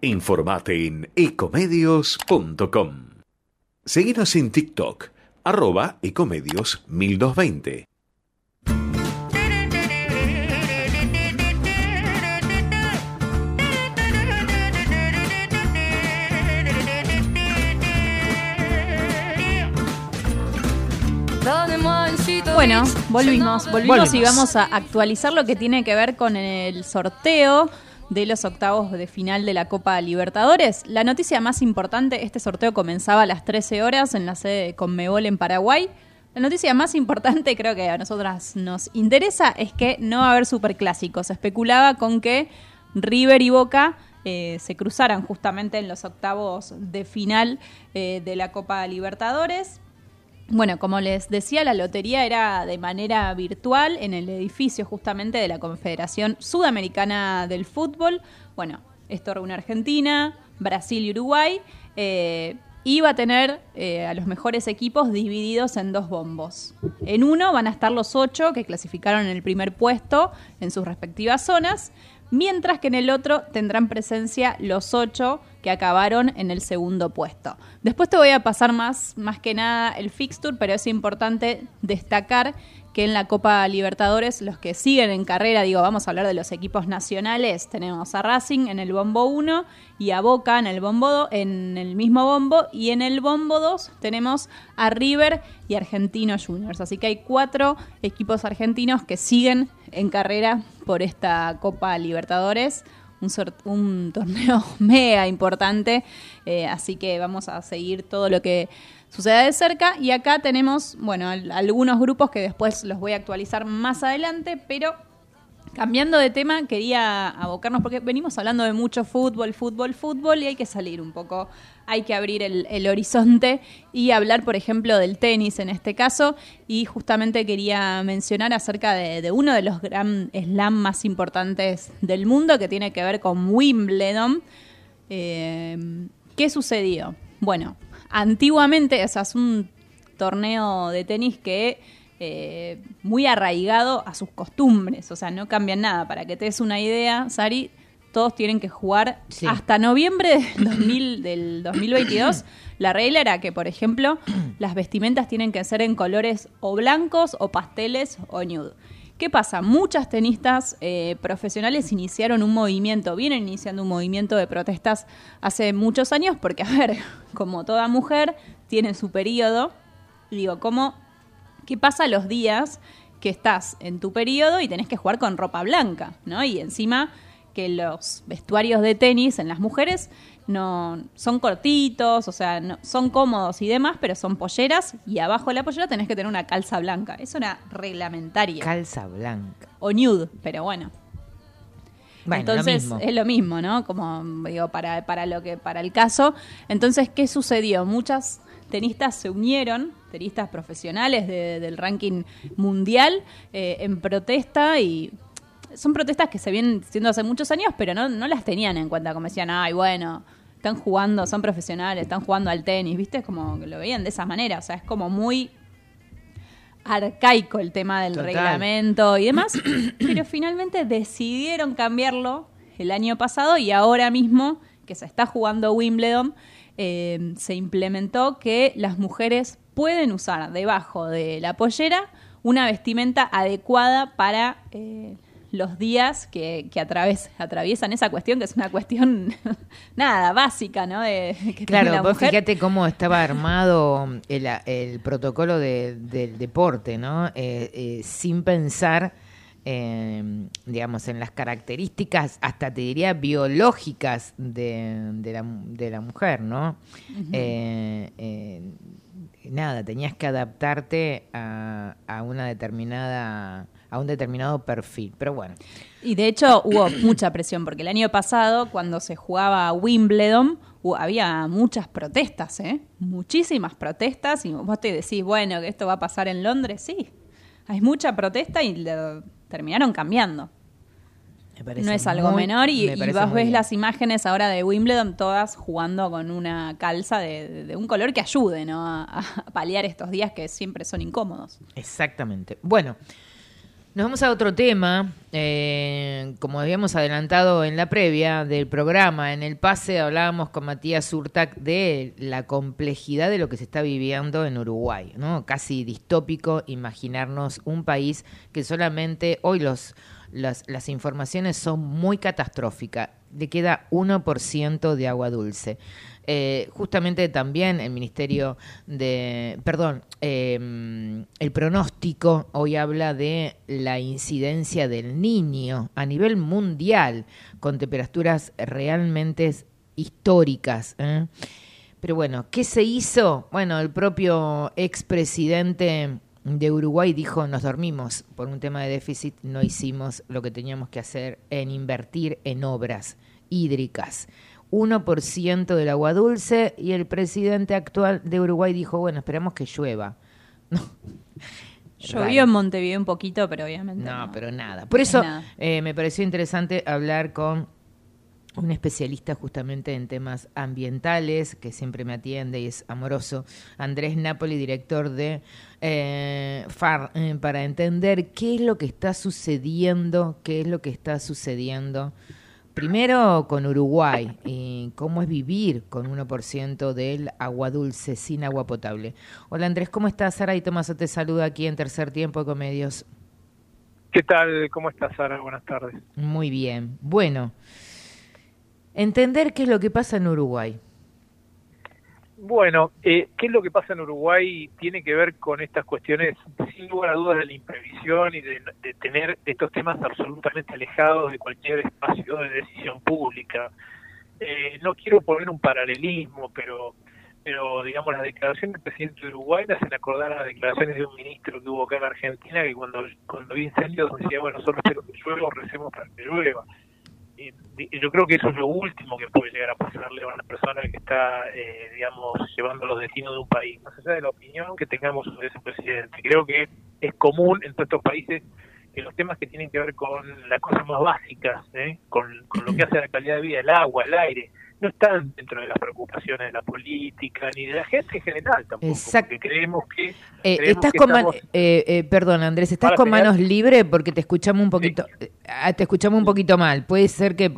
Informate en ecomedios.com. Seguinos en TikTok, arroba ecomedios 1220. Bueno, volvimos, volvimos y vamos a actualizar lo que tiene que ver con el sorteo de los octavos de final de la Copa Libertadores. La noticia más importante, este sorteo comenzaba a las 13 horas en la sede de Conmebol en Paraguay. La noticia más importante, creo que a nosotras nos interesa, es que no va a haber superclásicos. Se especulaba con que River y Boca eh, se cruzaran justamente en los octavos de final eh, de la Copa Libertadores. Bueno, como les decía, la lotería era de manera virtual en el edificio justamente de la Confederación Sudamericana del Fútbol. Bueno, esto reúne Argentina, Brasil y Uruguay. Eh, iba a tener eh, a los mejores equipos divididos en dos bombos. En uno van a estar los ocho que clasificaron en el primer puesto en sus respectivas zonas mientras que en el otro tendrán presencia los ocho que acabaron en el segundo puesto. Después te voy a pasar más, más que nada el fixture, pero es importante destacar que en la Copa Libertadores los que siguen en carrera, digo, vamos a hablar de los equipos nacionales, tenemos a Racing en el bombo 1 y a Boca en el bombo 2, en el mismo bombo y en el bombo 2 tenemos a River y Argentino Juniors. Así que hay cuatro equipos argentinos que siguen en carrera por esta Copa Libertadores. Un, torneo mega importante, eh, así que vamos a seguir todo lo que sucede de cerca. Y acá tenemos, bueno, algunos grupos que después los voy a actualizar más adelante, pero cambiando de tema, quería abocarnos, porque venimos hablando de mucho fútbol, fútbol, fútbol, y hay que salir un poco, hay que abrir el, horizonte y hablar, por ejemplo, del tenis en este caso. Y justamente quería mencionar acerca de, uno de los gran slam más importantes del mundo, que tiene que ver con Wimbledon. Eh, ¿Qué sucedió? Bueno, Antiguamente, o sea, es un torneo de tenis que eh, muy arraigado a sus costumbres, o sea, no cambian nada. Para que te des una idea, Sari, todos tienen que jugar hasta noviembre del, del 2022. La regla era que, por ejemplo, las vestimentas tienen que ser en colores o blancos o pasteles o nude. ¿Qué pasa? Muchas tenistas eh, profesionales iniciaron un movimiento, vienen iniciando un movimiento de protestas hace muchos años, porque, a ver, como toda mujer tiene su periodo, digo, ¿cómo, ¿qué pasa los días que estás en tu periodo y tenés que jugar con ropa blanca, ¿no? Y encima que los vestuarios de tenis en las mujeres no son cortitos, o sea, no, son cómodos y demás, pero son polleras y abajo de la pollera tenés que tener una calza blanca. Es una reglamentaria. Calza blanca. O nude, pero bueno. Entonces es lo mismo, ¿no? Como digo, para, para lo que, para el caso. Entonces, ¿qué sucedió? Muchas tenistas se unieron, tenistas profesionales del ranking mundial, eh, en protesta y son protestas que se vienen haciendo hace muchos años, pero no, no las tenían en cuenta, como decían, ay, bueno, están jugando, son profesionales, están jugando al tenis, ¿viste? Es como que lo veían de esa manera, o sea, es como muy arcaico el tema del reglamento y demás, pero finalmente decidieron cambiarlo el año pasado y ahora mismo que se está jugando Wimbledon, eh, se implementó que las mujeres pueden usar debajo de la pollera una vestimenta adecuada para eh, los días que, que atraves- atraviesan esa cuestión, que es una cuestión, nada, básica, ¿no? De, que Claro, la vos mujer. fíjate cómo estaba armado el, el protocolo de- del deporte, ¿no? Eh, eh, sin pensar, eh, digamos, en las características, hasta te diría biológicas de, de la, de la mujer, ¿no? Eh, eh, nada, tenías que adaptarte a, a una determinada, a un determinado perfil. Pero bueno, Y de hecho hubo mucha presión, porque el año pasado, cuando se jugaba Wimbledon, había muchas protestas, ¿eh? Muchísimas protestas, y vos te decís, bueno, que esto va a pasar en Londres, sí. Hay mucha protesta y lo terminaron cambiando. me parece No es algo muy- menor y, me y vos ves bien. las imágenes ahora de Wimbledon todas jugando con una calza de, de un color que ayude ¿no? a, a paliar estos días que siempre son incómodos. Exactamente. Bueno, nos vamos a otro tema. Eh, como habíamos adelantado en la previa del programa, en el pase hablábamos con Matías Urtac de la complejidad de lo que se está viviendo en Uruguay, ¿no? Casi distópico imaginarnos un país que solamente hoy los las, las informaciones son muy catastróficas. Le queda 1% de agua dulce. Eh, justamente también el Ministerio de, perdón, eh, el pronóstico hoy habla de la incidencia del niño a nivel mundial con temperaturas realmente históricas. ¿eh? Pero bueno, ¿qué se hizo? Bueno, el propio expresidente de Uruguay dijo, nos dormimos por un tema de déficit, no hicimos lo que teníamos que hacer en invertir en obras hídricas. 1% del agua dulce y el presidente actual de Uruguay dijo, bueno, esperamos que llueva. Llovió en Montevideo un poquito, pero obviamente no. No, pero nada. Por eso Nada. eh, me pareció interesante hablar con un especialista justamente en temas ambientales, que siempre me atiende y es amoroso, Andrés Napoli, director de eh, FAR, eh, para entender qué es lo que está sucediendo, qué es lo que está sucediendo. Primero con Uruguay, y cómo es vivir con 1% del agua dulce sin agua potable. Hola Andrés, ¿cómo estás? Sara y Tomaso te saluda aquí en Tercer Tiempo de Comedios. ¿Qué tal? ¿Cómo estás, Sara? Buenas tardes. Muy bien. Bueno, entender qué es lo que pasa en Uruguay. Bueno, eh, ¿qué es lo que pasa en Uruguay? Tiene que ver con estas cuestiones, sin lugar a dudas, de la imprevisión y de, tener estos temas absolutamente alejados de cualquier espacio de decisión pública. Eh, no quiero poner un paralelismo, pero pero digamos las declaraciones del presidente de Uruguay me hacen acordar a las declaraciones de un ministro que hubo acá en Argentina que cuando cuando había incendios decía bueno solo espero que llueva recemos para que llueva yo creo que eso es lo último que puede llegar a pasarle a una persona que está, eh, digamos, llevando los destinos de un país, más allá de la opinión que tengamos sobre ese presidente. Creo que es común en todos estos países que los temas que tienen que ver con las cosas más básicas, ¿eh? con, con lo que hace a la calidad de vida, el agua, el aire, no están dentro de las preocupaciones de la política ni de la gente en general tampoco, Exacto. porque creemos que... Eh, creemos estás que con estamos- eh, eh, perdón, Andrés, ¿estás con manos libres? Porque te escuchamos un poquito, ah, te escuchamos un poquito mal. Puede ser que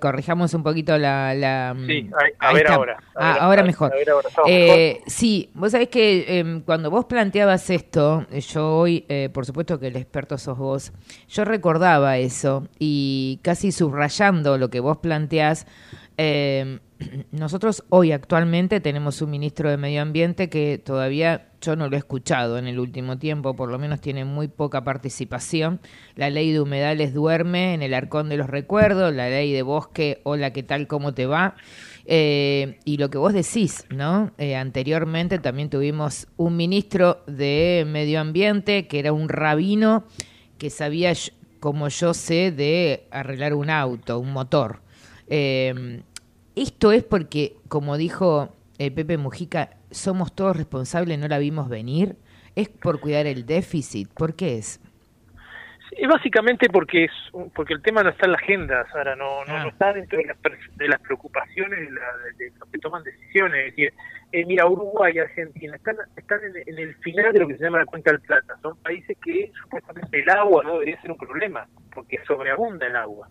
corrijamos un poquito la... la Sí, a- ver ahora, a Ah, ahora mejor. a ver ahora, ¿estamos Eh, sí, vos sabés que em, cuando vos planteabas esto, yo hoy, eh, por supuesto que el experto sos vos, yo recordaba eso y casi subrayando lo que vos planteás, eh, nosotros hoy actualmente tenemos un ministro de Medio Ambiente que todavía yo no lo he escuchado en el último tiempo, por lo menos tiene muy poca participación. La ley de humedales duerme en el arcón de los recuerdos, la ley de bosque, hola, ¿qué tal? ¿Cómo te va? Eh, y lo que vos decís, ¿no? Eh, anteriormente también tuvimos un ministro de Medio Ambiente que era un rabino que sabía, como yo sé, de arreglar un auto, un motor. Eh, esto es porque, como dijo eh, Pepe Mujica, somos todos responsables, no la vimos venir. Es por cuidar el déficit. ¿Por qué es? Sí, básicamente porque es porque el tema no está en la agenda, Sara, no, no, no está dentro de las, de las preocupaciones de, la- de- de los que toman decisiones. Es decir, eh, mira, Uruguay y Argentina están, están en, en el final de lo que se llama la cuenca del plata. Son países que supuestamente el agua no debería ser un problema, porque sobreabunda el agua.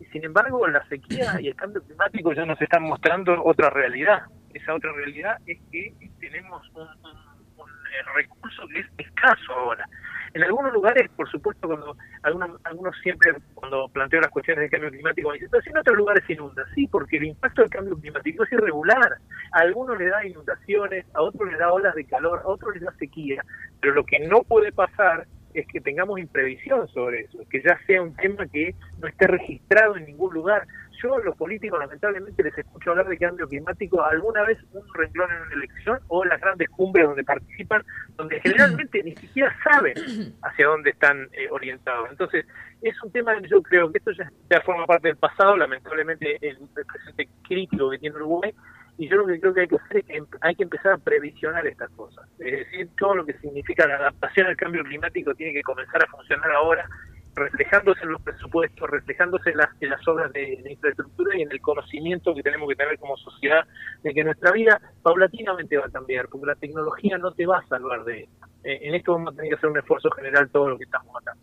Y sin embargo, la sequía y el cambio climático ya nos están mostrando otra realidad. Esa otra realidad es que tenemos un, eh, recurso que es escaso ahora. En algunos lugares, por supuesto, cuando algunos, algunos siempre, cuando planteo las cuestiones de cambio climático, me dicen, pero si en otros lugares inunda. Sí, porque el impacto del cambio climático es irregular. A algunos le da inundaciones, a otros le da olas de calor, a otros les da sequía. Pero lo que no puede pasar es que tengamos imprevisión sobre eso, que ya sea un tema que no esté registrado en ningún lugar. Yo a los políticos lamentablemente les escucho hablar de cambio climático alguna vez un renglón en una elección o las grandes cumbres donde participan, donde generalmente ni siquiera saben hacia dónde están eh, orientados. Entonces, es un tema que yo creo que esto ya, ya forma parte del pasado, lamentablemente el, el presente crítico que tiene Uruguay, y yo lo que creo que hay que hacer es que em- hay que empezar a previsionar estas cosas. Es decir, todo lo que significa la adaptación al cambio climático tiene que comenzar a funcionar ahora, reflejándose en los presupuestos, reflejándose en las, obras de, infraestructura y en el conocimiento que tenemos que tener como sociedad de que nuestra vida paulatinamente va a cambiar, porque la tecnología no te va a salvar de esto. Eh, en esto vamos a tener que hacer un esfuerzo general todo lo que estamos acá.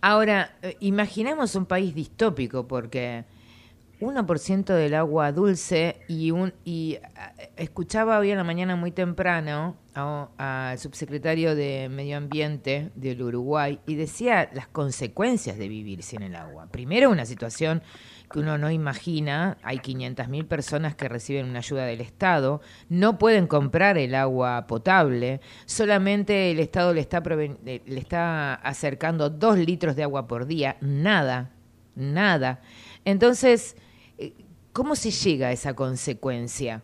Ahora, eh, imaginemos un país distópico porque 1% del agua dulce y un y ah, escuchaba hoy en la mañana muy temprano al subsecretario de Medio Ambiente del Uruguay y decía las consecuencias de vivir sin el agua. Primero, una situación que uno no imagina, hay 500.000 personas que reciben una ayuda del Estado, no pueden comprar el agua potable, solamente el Estado le está, le está acercando dos litros de agua por día, nada, nada. Entonces, eh, ¿cómo se llega a esa consecuencia?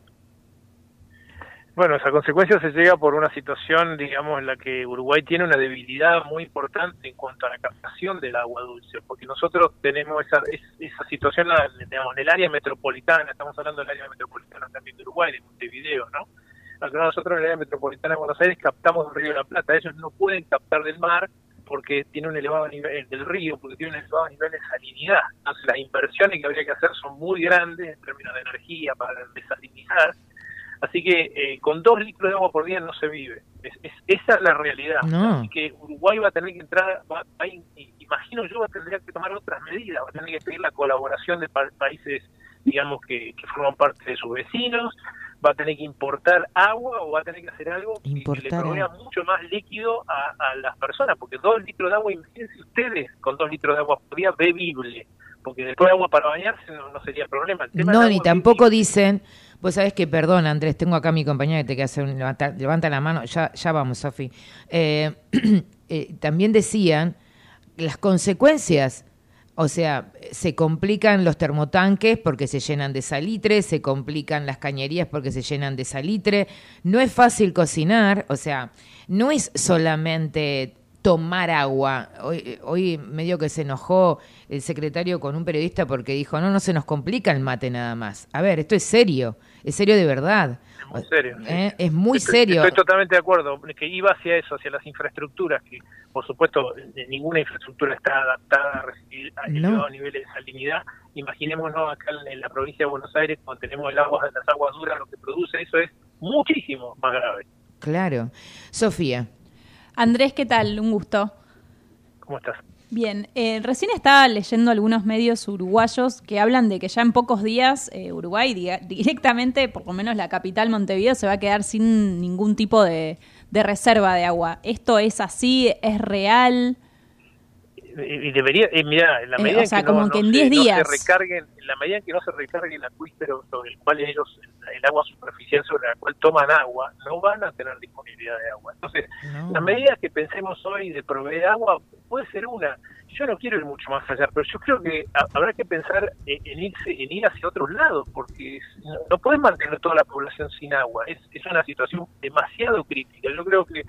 Bueno, esa consecuencia se llega por una situación, digamos, en la que Uruguay tiene una debilidad muy importante en cuanto a la captación del agua dulce, porque nosotros tenemos esa, es- esa situación, digamos, en el área metropolitana, estamos hablando del área metropolitana también de Uruguay, de Montevideo, ¿no? Nosotros en el área metropolitana de Buenos Aires captamos del río de la Plata, ellos no pueden captar del mar porque tiene un elevado nivel del río, porque tiene un elevado nivel de salinidad. Entonces las inversiones que habría que hacer son muy grandes en términos de energía para desalinizar. Así que eh, con dos litros de agua por día no se vive. Es, es- esa es la realidad. No. Así que Uruguay va a tener que entrar, va, va imagino yo, va a tener que tomar otras medidas, va a tener que pedir la colaboración de pa- países, digamos, que, que forman parte de sus vecinos, va a tener que importar agua o va a tener que hacer algo que- que, le Importar provea mucho más líquido a, a las personas, porque dos litros de agua, imagínense ustedes, con dos litros de agua por día bebible, porque después de agua para bañarse no, no sería problema. El tema No, ni tampoco dicen, vos sabés que, perdón Andrés, tengo acá a mi compañera que te quiere hacer un levanta, levanta la mano, ya, ya vamos, Sofi. Eh, eh, también decían las consecuencias, o sea, se complican los termotanques porque se llenan de salitre, se complican las cañerías porque se llenan de salitre, no es fácil cocinar, o sea, no es solamente tomar agua. Hoy, medio que se enojó el secretario con un periodista porque dijo, no, no se nos complica el mate nada más. A ver, esto es serio, es serio de verdad. Serio. sí. ¿Eh? Es muy Estoy- serio. Estoy totalmente de acuerdo, que iba hacia eso, hacia las infraestructuras, que por supuesto eh, ninguna infraestructura está adaptada a recibir a No. elevados niveles de salinidad. Imaginémonos acá en, en la provincia de Buenos Aires, cuando tenemos el agua, las aguas duras, lo que produce eso es muchísimo más grave. Claro. Sofía. Andrés, ¿qué tal? Un gusto. ¿Cómo estás? Bien, eh, recién estaba leyendo algunos medios uruguayos que hablan de que ya en pocos días eh, Uruguay directamente, por lo menos la capital Montevideo, se va a quedar sin ningún tipo de, de reserva de agua. ¿Esto es así? ¿Es real? Y debería, eh, mira, en la Eh, medida o sea, en que no- como no que en se- 10 no se días. recarguen, en la medida en que no se recargue el acuífero sobre el cual ellos, el agua superficial sobre la cual toman agua, no van a tener disponibilidad de agua. Entonces, la medida que pensemos hoy de proveer agua puede ser una. Yo no quiero ir mucho más allá, pero yo creo que ha- habrá que pensar en, en irse, en ir hacia otros lados, porque no, no puedes mantener toda la población sin agua. Es, es una situación demasiado crítica. Yo creo que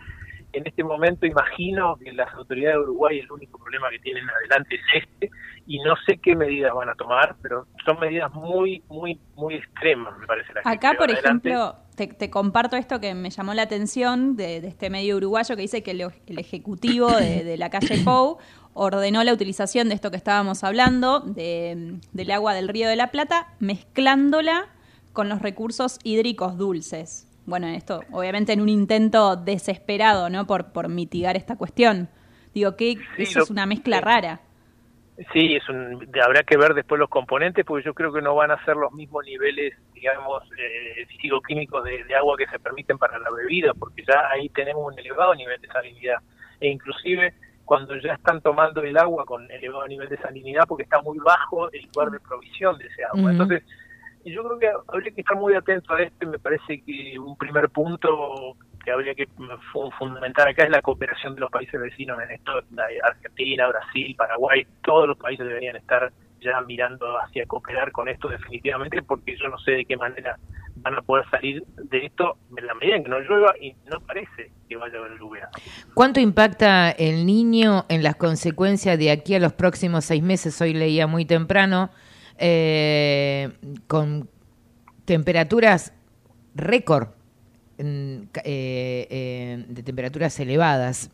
en este momento imagino que las autoridades de Uruguay el único problema que tienen adelante es este y no sé qué medidas van a tomar, pero son medidas muy, muy, muy extremas, me parece. las que Acá, por adelante. ejemplo, te, te comparto esto que me llamó la atención de, de este medio uruguayo que dice que el, el ejecutivo de, de la calle Pou ordenó la utilización de esto que estábamos hablando, de- del agua del Río de la Plata, mezclándola con los recursos hídricos dulces. Bueno, esto obviamente en un intento desesperado, ¿no? Por, por mitigar esta cuestión. Digo que Sí, eso lo- es una mezcla rara. Sí, es un, habrá que ver después los componentes, porque yo creo que no van a ser los mismos niveles, digamos, eh, físico-químicos de, de agua que se permiten para la bebida, porque ya ahí tenemos un elevado nivel de salinidad. e inclusive cuando ya están tomando el agua con elevado nivel de salinidad porque está muy bajo el lugar de provisión de ese agua. Entonces, yo creo que habría que estar muy atento a esto y me parece que un primer punto que habría que fu- fundamentar acá es la cooperación de los países vecinos en esto, Argentina, Brasil, Paraguay, todos los países deberían estar ya mirando hacia cooperar con esto definitivamente porque yo no sé de qué manera van a poder salir de esto en la medida en que no llueva y no parece que vaya a haber lluvia. ¿Cuánto impacta el niño en las consecuencias de aquí a los próximos seis meses? Hoy leía muy temprano, eh, con temperaturas récord, eh, eh, de temperaturas elevadas.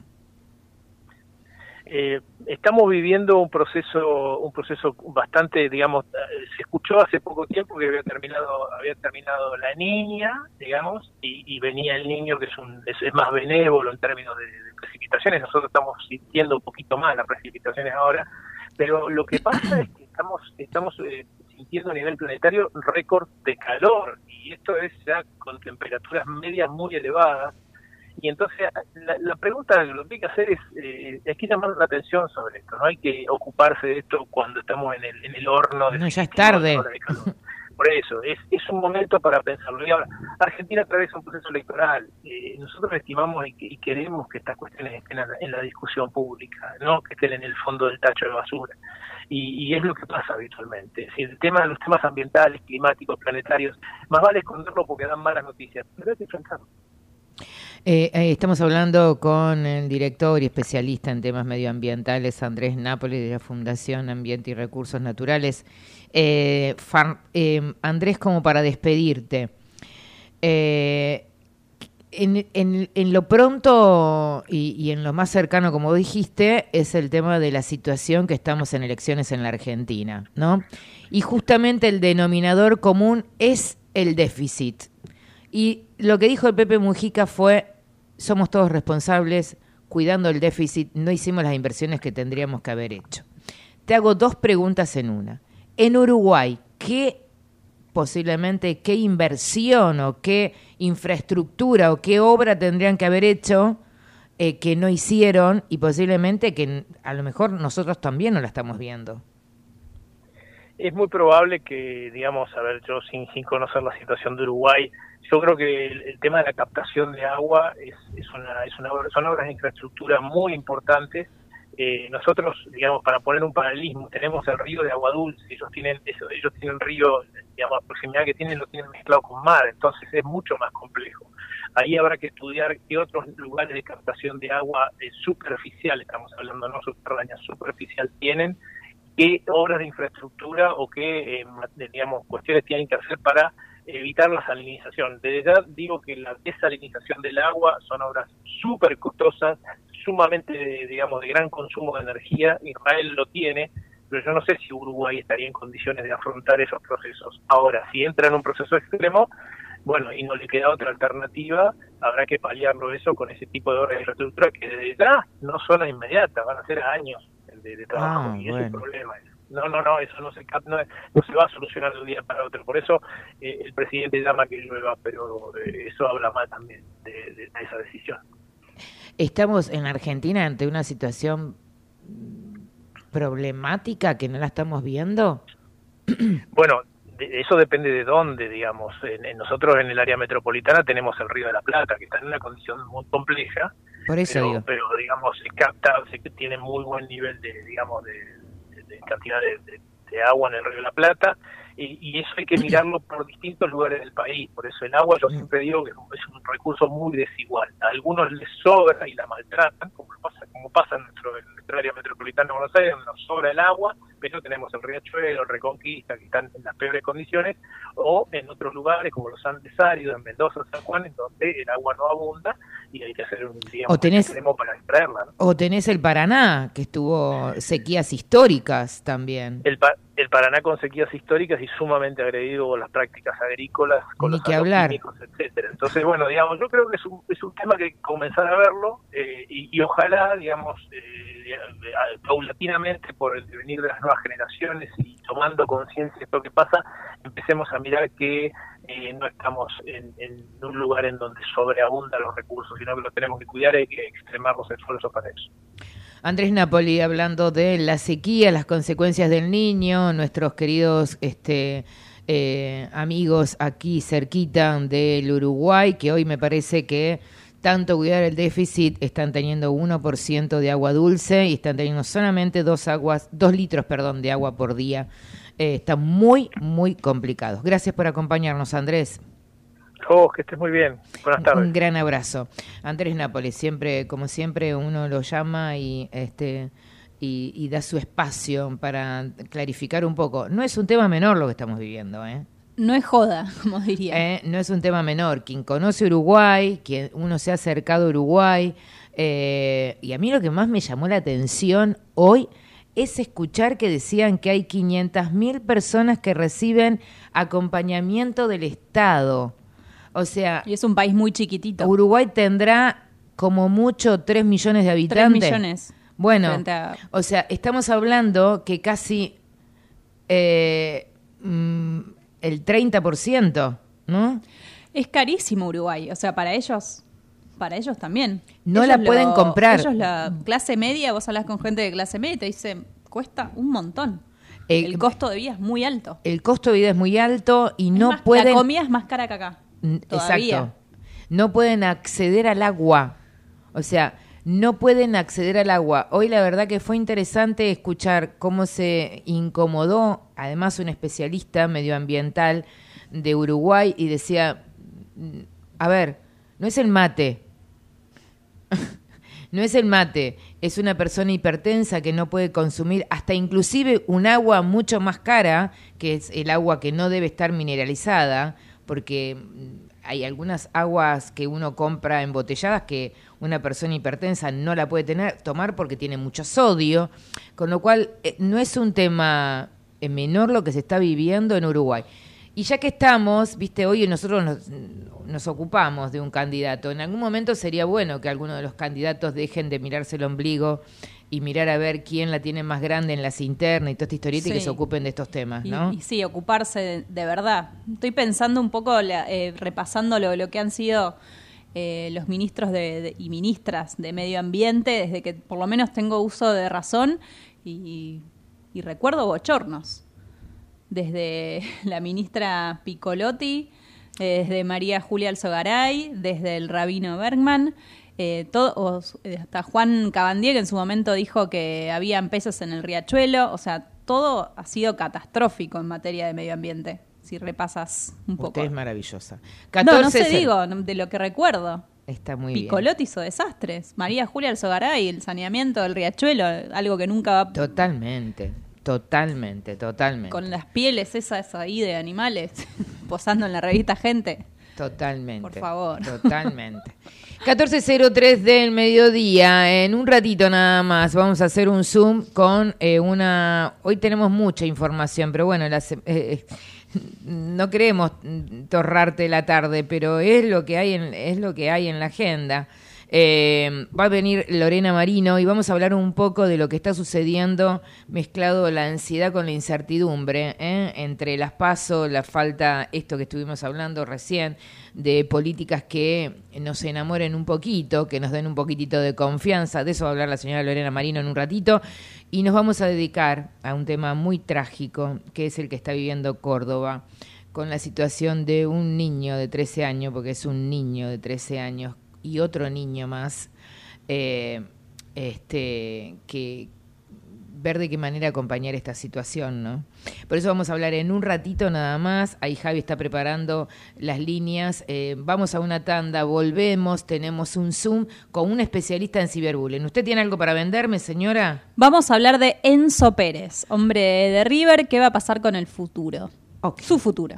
Eh, estamos viviendo un proceso un proceso bastante digamos eh, se escuchó hace poco tiempo que había terminado había terminado la niña digamos y, venía el niño que es un es más benévolo en términos de, de precipitaciones nosotros estamos sintiendo un poquito más las precipitaciones ahora pero lo que pasa es que estamos estamos eh, sintiendo a nivel planetario récord de calor y esto es ya con temperaturas medias muy elevadas y entonces la, la pregunta que lo que hay que hacer es, eh, hay que llamar la atención sobre esto, no hay que ocuparse de esto cuando estamos en el, en el horno. No, ya es definitivo tarde. de la hora de calor. Por eso, es, es un momento para pensarlo. Y ahora, Argentina atraviesa un proceso electoral. Eh, nosotros estimamos y, queremos que estas cuestiones estén en la, en la discusión pública, no que estén en el fondo del tacho de basura. Y, y es lo que pasa habitualmente. Es decir, el tema, los temas ambientales, climáticos, planetarios, más vale esconderlo porque dan malas noticias, pero hay que enfrentarlo. Eh, eh, estamos hablando con el director y especialista en temas medioambientales, Andrés Nápoles, de la Fundación Ambiente y Recursos Naturales. Eh, Andrés, como para despedirte, en lo pronto y, y en lo más cercano, como dijiste, es el tema de la situación que estamos en elecciones en la Argentina, ¿no? Y justamente el denominador común es el déficit. Y lo que dijo el Pepe Mujica fue, somos todos responsables, cuidando el déficit, no hicimos las inversiones que tendríamos que haber hecho. Te hago dos preguntas en una. En Uruguay, ¿qué posiblemente qué inversión o qué infraestructura o qué obra tendrían que haber hecho eh, que no hicieron y posiblemente que a lo mejor nosotros también no la estamos viendo? Es muy probable que, digamos, a ver, yo sin, sin conocer la situación de Uruguay, yo creo que el, el tema de la captación de agua es, es una, es una son obras de infraestructura muy importantes. Eh, nosotros, digamos, para poner un paralelismo, tenemos el río de agua dulce, ellos tienen, eso- ellos tienen río, digamos, la proximidad que tienen lo tienen mezclado con mar, entonces es mucho más complejo. Ahí habrá que estudiar qué otros lugares de captación de agua eh, superficial, estamos hablando, no subterránea, superficial tienen, qué obras de infraestructura o qué, eh, digamos, cuestiones tienen que hacer para evitar la salinización. Desde ya digo que la desalinización del agua son obras súper costosas, sumamente, digamos, de gran consumo de energía. Israel lo tiene, pero yo no sé si Uruguay estaría en condiciones de afrontar esos procesos. Ahora, si entra en un proceso extremo, bueno, y no le queda otra alternativa, habrá que paliarlo eso con ese tipo de obras de infraestructura que desde ya no son a inmediata, van a ser a años de, de trabajo. Ah, y ese es bueno. problema. No, no, no, eso no se, no, no se va a solucionar de un día para otro. Por eso eh, el presidente llama que llueva, pero eh, eso habla mal también de, esa decisión. Estamos en Argentina ante una situación problemática que no la estamos viendo. Bueno, de- eso depende de dónde, digamos. En- nosotros en el área metropolitana tenemos el Río de la Plata, que está en una condición muy compleja, Por eso pero, digo. pero digamos se capta, se que tiene muy buen nivel de, digamos, de, de- de cantidad de, de- agua en el Río de la Plata y, y eso hay que mirarlo por distintos lugares del país. Por eso el agua yo siempre digo que es un- recurso muy desigual. A algunos les sobra y la maltratan, como pasa, como pasa en nuestro, en nuestro área metropolitana de Buenos Aires, donde nos sobra el agua, pero tenemos el Riachuelo, el Reconquista, que están en las peores condiciones, o en otros lugares como los Andes Áridos, en Mendoza, San Juan, en donde el agua no abunda y hay que hacer un digamos, O tenés- extremo para extraerla. ¿no? O tenés el Paraná, que estuvo sequías históricas también. El, Pa- el Paraná con sequías históricas y sumamente agredido por las prácticas agrícolas, con Ni los que hablar. etcétera. Entonces, bueno, digamos, yo creo que es un, es un tema que comenzar a verlo eh, y, y ojalá, digamos, eh, eh, paulatinamente por el devenir de las nuevas generaciones y tomando conciencia de esto que pasa, empecemos a mirar qué eh, no estamos en, en un lugar en donde sobreabundan los recursos, sino que los tenemos que cuidar y que extremar los esfuerzos para eso. Andrés Napoli hablando de la sequía, las consecuencias del niño, nuestros queridos este, eh, amigos aquí cerquita del Uruguay, que hoy me parece que tanto cuidar el déficit están teniendo 1% de agua dulce y están teniendo solamente dos aguas, dos litros, perdón, de agua por día. Eh, están muy, muy complicados. Gracias por acompañarnos, Andrés. Oh, que estés muy bien. Buenas tardes. Un gran abrazo. Andrés Nápoles, siempre, como siempre, uno lo llama y este y, y, da su espacio para clarificar un poco. No es un tema menor lo que estamos viviendo, ¿eh? No es joda, como diría. Eh, no es un tema menor. Quien conoce Uruguay, quien uno se ha acercado a Uruguay, eh, y a mí lo que más me llamó la atención hoy es escuchar que decían que hay 500.000 personas que reciben acompañamiento del Estado. O sea... Y es un país muy chiquitito. Uruguay tendrá como mucho 3 millones de habitantes. 3 millones. Bueno, o sea, estamos hablando que casi eh, mm, el 30%, ¿no? Es carísimo Uruguay, o sea, para ellos, para ellos también. No ellos la pueden comprar. Ellos la clase media, vos hablas con gente de clase media y te dicen, cuesta un montón. El, el, costo de vida es muy alto. El costo de vida es muy alto y no más, pueden... La comida es más cara que acá. Todavía. Exacto. No pueden acceder al agua. O sea, no pueden acceder al agua. Hoy la verdad que fue interesante escuchar cómo se incomodó, además un especialista medioambiental de Uruguay, y decía, a ver, no es el mate, no es el mate, es una persona hipertensa que no puede consumir hasta inclusive un agua mucho más cara, que es el agua que no debe estar mineralizada, porque hay algunas aguas que uno compra embotelladas que una persona hipertensa no la puede tener, tomar porque tiene mucho sodio, con lo cual eh, no es un tema menor lo que se está viviendo en Uruguay. Y ya que estamos, viste, hoy nosotros nos, ocupamos de un candidato, en algún momento sería bueno que algunos de los candidatos dejen de mirarse el ombligo y mirar a ver quién la tiene más grande en las internas y toda esta historieta sí. y que se ocupen de estos temas, ¿no? Y, y sí, ocuparse de, de, verdad. Estoy pensando un poco, la, eh, repasando lo, lo, que han sido eh, los ministros de, de, y ministras de medio ambiente, desde que por lo menos tengo uso de razón y, y recuerdo bochornos. Desde la ministra Piccolotti, eh, desde María Julia Alzogaray, desde el rabino Bergman, eh, todo, hasta Juan Cabandier, que en su momento dijo que habían peces en el riachuelo, o sea, todo ha sido catastrófico en materia de medio ambiente, si repasas un poco. Usted es maravillosa. 14 no, no sé, digo, de lo que recuerdo. Está muy Piccolotti hizo desastres. María Julia Alzogaray, el saneamiento del riachuelo, algo que nunca va... Totalmente, totalmente, totalmente. Con las pieles esas ahí de animales, posando en la revista Gente. Totalmente. Por favor. Totalmente. 14.03 del mediodía. En un ratito nada más vamos a hacer un Zoom con eh, una... Hoy tenemos mucha información, pero bueno, las, eh, no queremos torrarte la tarde, pero es lo que hay en, es lo que hay en la agenda. Eh, va a venir Lorena Marino y vamos a hablar un poco de lo que está sucediendo mezclado la ansiedad con la incertidumbre ¿eh? entre las pasos, la falta, esto que estuvimos hablando recién, de políticas que nos enamoren un poquito, que nos den un poquitito de confianza. De eso va a hablar la señora Lorena Marino en un ratito. Y nos vamos a dedicar a un tema muy trágico, que es el que está viviendo Córdoba, con la situación de un niño de 13 años, porque es un niño de 13 años y otro niño más, eh, este, que ver de qué manera acompañar esta situación, ¿no? Por eso vamos a hablar en un ratito nada más. Ahí Javi está preparando las líneas. Eh, vamos a una tanda, volvemos, tenemos un Zoom con un especialista en ciberbullying. ¿Usted tiene algo para venderme, señora? Vamos a hablar de Enzo Pérez, hombre de River. ¿Qué va a pasar con el futuro? Okay. Su futuro.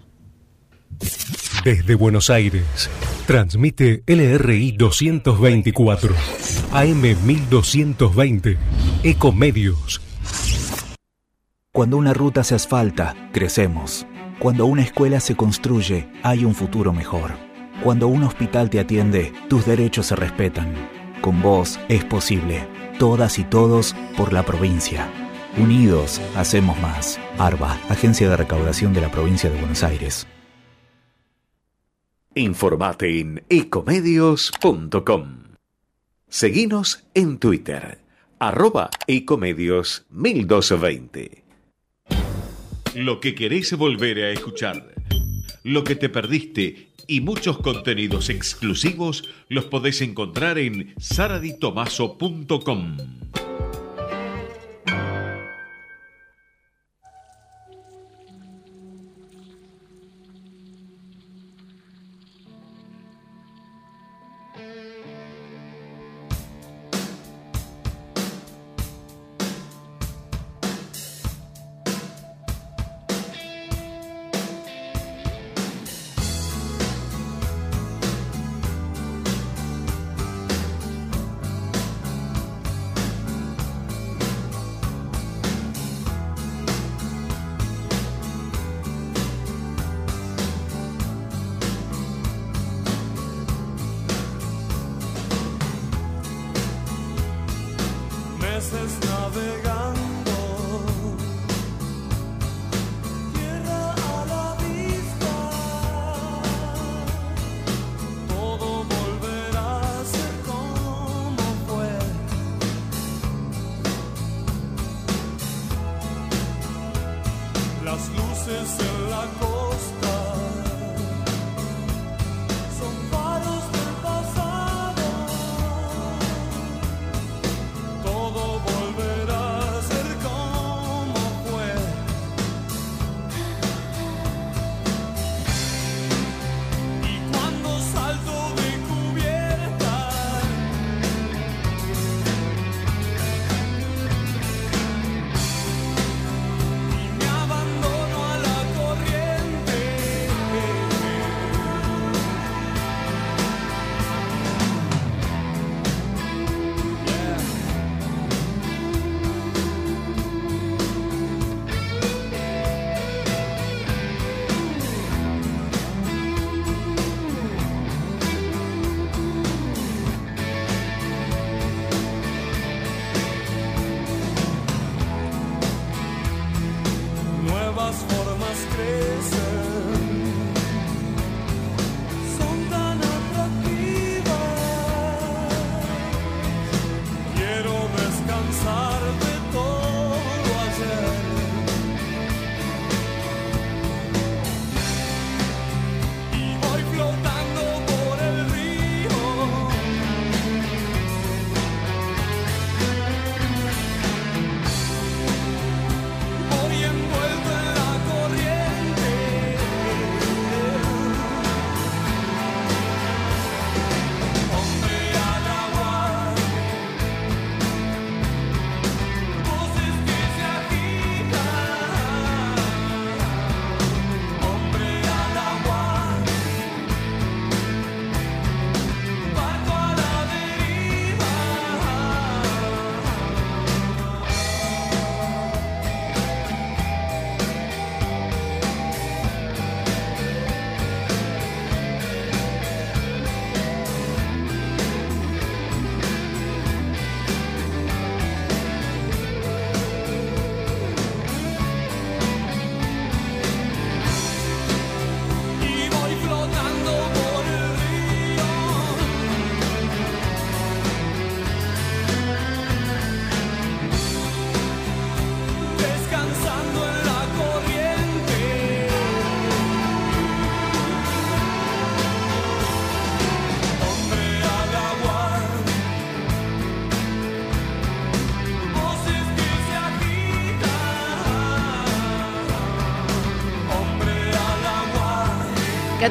Desde Buenos Aires, transmite LRI 224, AM 1220, Ecomedios. Cuando una ruta se asfalta, crecemos. Cuando una escuela se construye, hay un futuro mejor. Cuando un hospital te atiende, tus derechos se respetan. Con vos es posible. Todas y todos por la provincia. Unidos, hacemos más. ARBA, Agencia de Recaudación de la Provincia de Buenos Aires. Informate en ecomedios.com. Seguinos en Twitter, arroba ecomedios 1220. Lo que querés volver a escuchar, lo que te perdiste y muchos contenidos exclusivos los podés encontrar en saraditomaso.com.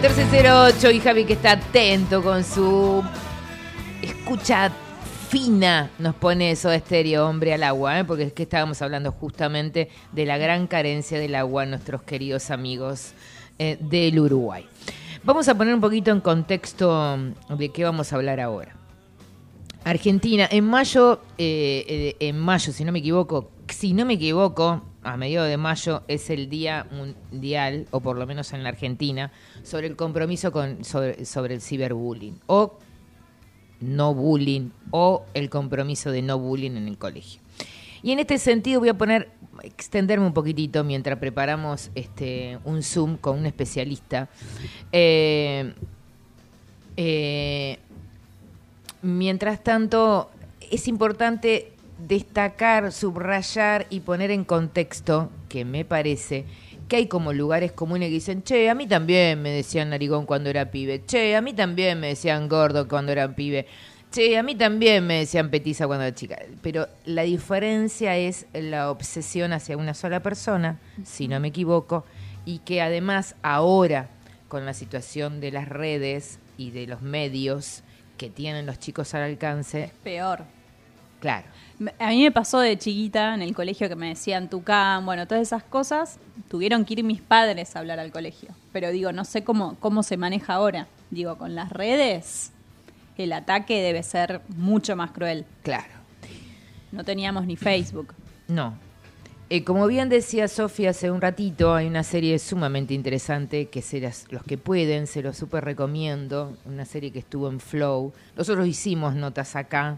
1408 y Javi que está atento con su escucha fina, nos pone eso de estéreo, hombre al agua, ¿eh? porque es que estábamos hablando justamente de la gran carencia del agua nuestros queridos amigos eh, del Uruguay. Vamos a poner un poquito en contexto de qué vamos a hablar ahora. Argentina, en mayo, eh, en mayo, si no me equivoco, si no me equivoco, a mediados de mayo es el Día Mundial, o por lo menos en la Argentina, sobre el compromiso con, sobre, sobre el ciberbullying, o no bullying, o el compromiso de no bullying en el colegio. Y en este sentido voy a poner, extenderme un poquitito mientras preparamos este, un Zoom con un especialista. Eh, Eh, mientras tanto, es importante destacar, subrayar y poner en contexto que me parece que hay como lugares comunes que dicen, che, a mí también me decían narigón cuando era pibe, che, a mí también me decían gordo cuando era pibe, che, a mí también me decían petiza cuando era chica. Pero la diferencia es la obsesión hacia una sola persona, si no me equivoco, y que además ahora, con la situación de las redes y de los medios que tienen los chicos al alcance, Peor. claro. A mí me pasó de chiquita en el colegio que me decían Tucán, bueno, todas esas cosas. Tuvieron que ir mis padres a hablar al colegio. Pero digo, no sé cómo, cómo se maneja ahora. Digo, con las redes, el ataque debe ser mucho más cruel. Claro. No teníamos ni Facebook. No. Eh, como bien decía Sofía hace un ratito, hay una serie sumamente interesante que se las- los que pueden, se los súper recomiendo. Una serie que estuvo en Flow. Nosotros hicimos notas acá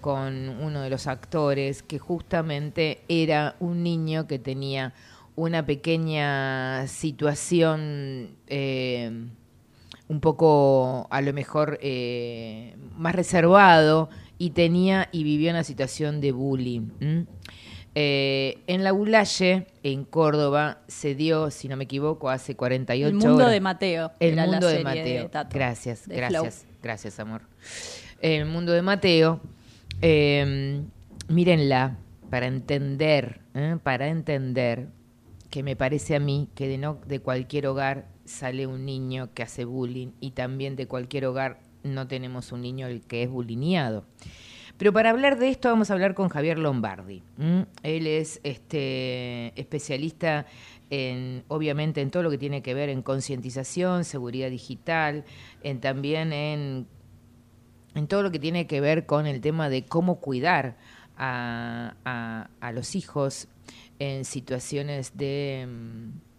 con uno de los actores que justamente era un niño que tenía una pequeña situación eh, un poco a lo mejor eh, más reservado y tenía y vivió una situación de bullying. Eh, en la Bulaye, en Córdoba, se dio, si no me equivoco, hace 48 El mundo horas. de Mateo. El la mundo de Mateo. Tato, gracias, de gracias, Flow. gracias, amor. El mundo de Mateo. Eh, mírenla para entender, ¿eh? para entender que me parece a mí que de, no, de cualquier hogar sale un niño que hace bullying y también de cualquier hogar no tenemos un niño el que es bulineado. Pero para hablar de esto vamos a hablar con Javier Lombardi. Él es este especialista en, obviamente, en todo lo que tiene que ver en concientización, seguridad digital, en también en, en todo lo que tiene que ver con el tema de cómo cuidar a, los hijos en situaciones de, mm,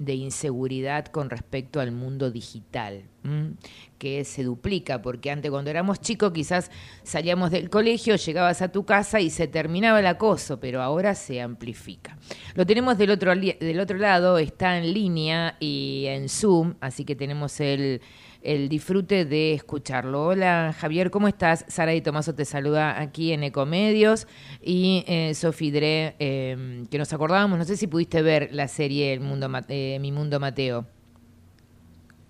de inseguridad con respecto al mundo digital, que se duplica, porque antes cuando éramos chicos quizás salíamos del colegio, llegabas a tu casa y se terminaba el acoso, pero ahora se amplifica. Lo tenemos del otro, del otro lado, está en línea y en Zoom, así que tenemos el, el disfrute de escucharlo. Hola Javier, ¿cómo estás? Sara y Tomaso te saluda aquí en Ecomedios y eh, Sofi Dre, eh, que nos acordábamos, no sé si pudiste ver la serie El Mundo eh, Mi Mundo Mateo.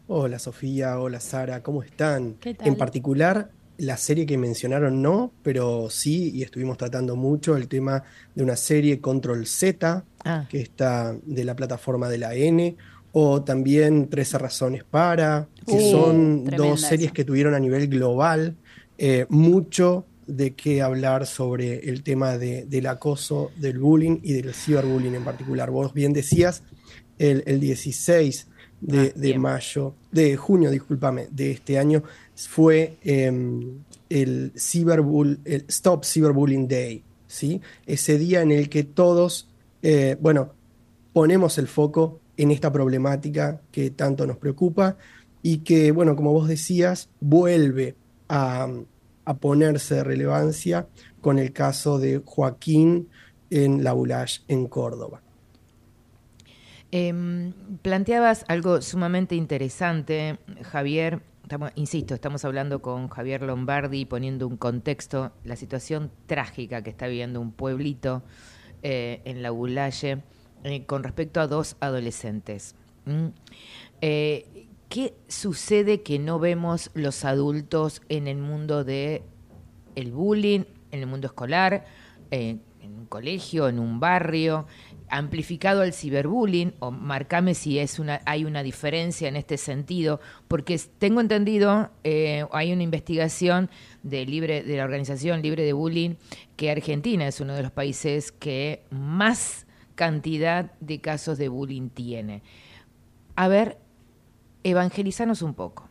Hola Sofía, hola Sara, ¿cómo están? ¿Qué tal? En particular, la serie que mencionaron no, pero sí, y estuvimos tratando mucho el tema de una serie Control Z, Ah. que está de la plataforma de la N, o también 13 razones para, que Uh, son dos series que tuvieron a nivel global eh, mucho de qué hablar sobre el tema de- del acoso, del bullying y del ciberbullying en particular. Vos bien decías, el, el 16 de, de mayo, de junio, discúlpame, de este año fue em, el, el Stop Cyberbullying Day, ¿sí? Ese día en el que todos, eh, bueno, ponemos el foco en esta problemática que tanto nos preocupa y que, bueno, como vos decías, vuelve a, a ponerse de relevancia con el caso de Joaquín en la Bulash en Córdoba. Em, planteabas algo sumamente interesante, Javier. Insisto, estamos hablando con Javier Lombardi, poniendo un contexto, la situación trágica que está viviendo un pueblito eh, en la Bulaye eh, con respecto a dos adolescentes. ¿m? Eh, ¿Qué sucede que no vemos los adultos en el mundo de el bullying, en el mundo escolar, en un colegio, en un barrio, amplificado al ciberbullying, o marcame si es una, hay una diferencia en este sentido, porque tengo entendido, eh, hay una investigación de, libre, de la organización Libre de Bullying, que Argentina es uno de los países que más cantidad de casos de bullying tiene. A ver, evangelizanos un poco.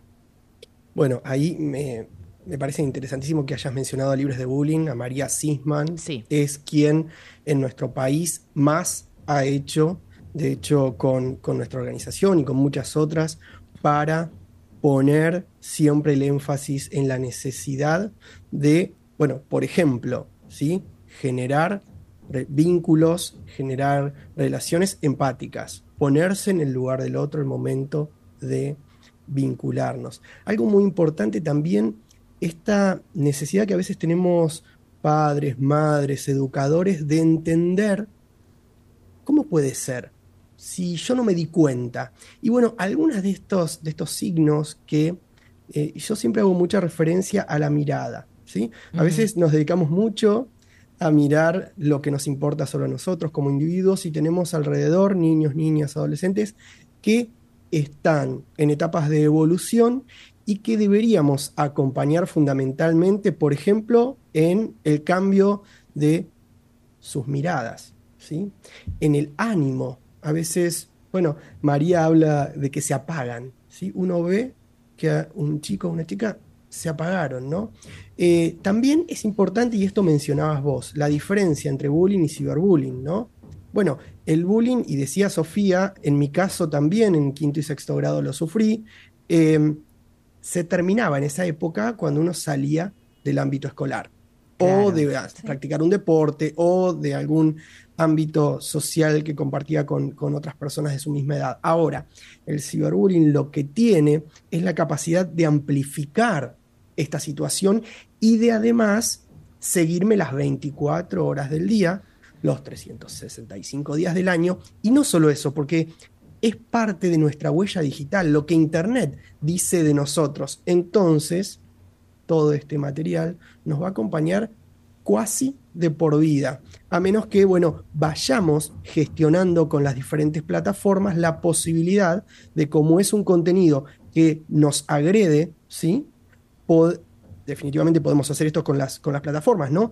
Bueno, ahí me, me parece interesantísimo que hayas mencionado a Libres de Bullying, a María Sisman. Es quien en nuestro país más ha hecho, de hecho, con, con nuestra organización y con muchas otras, para poner siempre el énfasis en la necesidad de, bueno, por ejemplo, ¿sí? generar vínculos, generar relaciones empáticas, ponerse en el lugar del otro el momento de vincularnos. Algo muy importante también, esta necesidad que a veces tenemos padres, madres, educadores, de entender cómo puede ser si yo no me di cuenta. Y bueno, algunos de estos, de estos signos que eh, yo siempre hago mucha referencia a la mirada. ¿sí? A veces nos dedicamos mucho a mirar lo que nos importa solo a nosotros como individuos y tenemos alrededor niños, niñas, adolescentes que están en etapas de evolución y que deberíamos acompañar fundamentalmente, por ejemplo, en el cambio de sus miradas, ¿sí? en el ánimo. A veces, bueno, María habla de que se apagan. ¿sí? Uno ve que un chico o una chica se apagaron, ¿no? Eh, también es importante, y esto mencionabas vos, la diferencia entre bullying y ciberbullying, ¿no? Bueno, el bullying, y decía Sofía, en mi caso también en quinto y sexto grado lo sufrí, eh, se terminaba en esa época cuando uno salía del ámbito escolar o de practicar un deporte o de algún ámbito social que compartía con, con otras personas de su misma edad. Ahora, el ciberbullying lo que tiene es la capacidad de amplificar esta situación y de además seguirme las 24 horas del día, los 365 días del año, y no solo eso, porque es parte de nuestra huella digital, lo que Internet dice de nosotros. Entonces, todo este material nos va a acompañar cuasi de por vida, a menos que, bueno, vayamos gestionando con las diferentes plataformas la posibilidad de, como es un contenido que nos agrede, ¿sí? Definitivamente podemos hacer esto con las, con las plataformas, ¿no?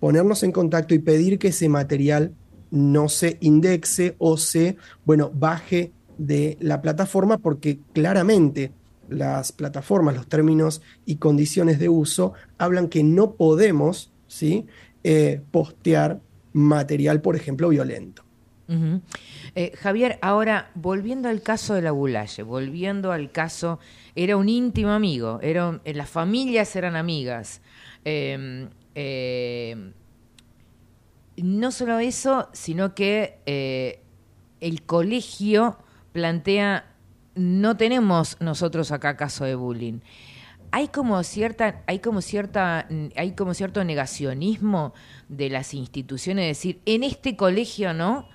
Ponernos en contacto y pedir que ese material no se indexe o se, bueno, baje de la plataforma porque claramente las plataformas, los términos y condiciones de uso hablan que no podemos, ¿sí? Eh, postear material, por ejemplo, violento. Eh, Javier, ahora volviendo al caso de la Bulaye, volviendo al caso, era un íntimo amigo, era, eh, las familias eran amigas. Eh, eh, no solo eso, sino que eh, el colegio plantea, no tenemos nosotros acá caso de bullying. Hay como cierta, hay como cierta, hay como cierto negacionismo de las instituciones, es decir, en este colegio no,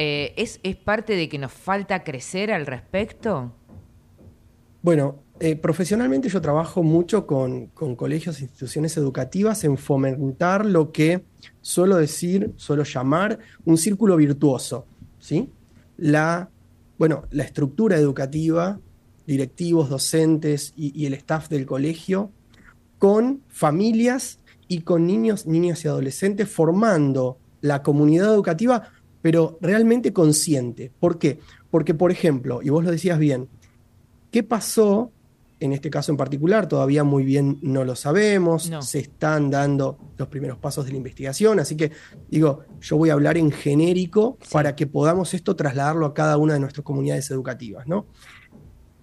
Eh, ¿es, ¿es parte de que nos falta crecer al respecto? Bueno, eh, profesionalmente yo trabajo mucho con, con colegios e instituciones educativas en fomentar lo que suelo decir, suelo llamar un círculo virtuoso, ¿sí? La, bueno, la estructura educativa, directivos, docentes y, y el staff del colegio, con familias y con niños, niñas y adolescentes, formando la comunidad educativa, pero realmente consciente. ¿Por qué? Porque, por ejemplo, y vos lo decías bien, ¿Qué pasó? En este caso en particular, todavía muy bien no lo sabemos, No. se están dando los primeros pasos de la investigación, así que digo, yo voy a hablar en genérico para que podamos esto trasladarlo a cada una de nuestras comunidades educativas, ¿no?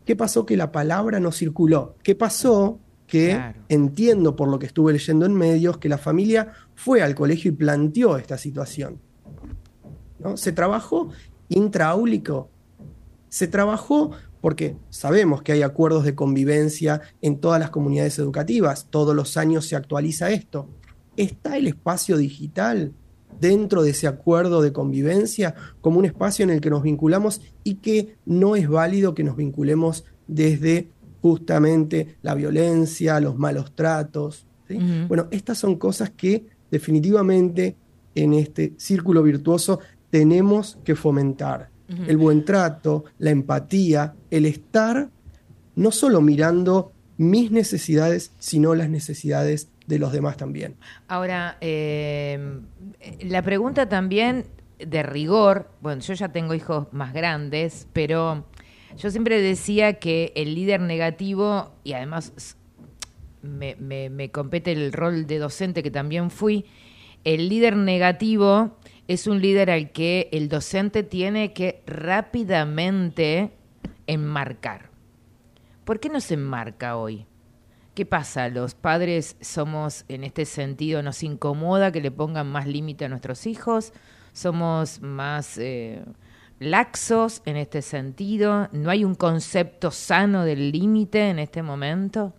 ¿Qué pasó que la palabra no circuló? ¿Qué pasó que Claro. entiendo por lo que estuve leyendo en medios que la familia fue al colegio y planteó esta situación? ¿No? Se trabajó intraáulico, se trabajó porque sabemos que hay acuerdos de convivencia en todas las comunidades educativas, todos los años se actualiza esto. ¿Está el espacio digital dentro de ese acuerdo de convivencia como un espacio en el que nos vinculamos y que no es válido que nos vinculemos desde justamente la violencia, los malos tratos? Bueno, estas son cosas que definitivamente en este círculo virtuoso tenemos que fomentar. El buen trato, la empatía, el estar no solo mirando mis necesidades, sino las necesidades de los demás también. Ahora, eh, la pregunta también de rigor, bueno, yo ya tengo hijos más grandes, pero yo siempre decía que el líder negativo, y además s- me, me- me compete el rol de docente que también fui, el líder negativo es un líder al que el docente tiene que rápidamente enmarcar. ¿Por qué no se enmarca hoy? ¿Qué pasa? ¿Los padres somos, en este sentido, nos incomoda que le pongan más límite a nuestros hijos? ¿Somos más eh, laxos en este sentido? ¿No hay un concepto sano del límite en este momento?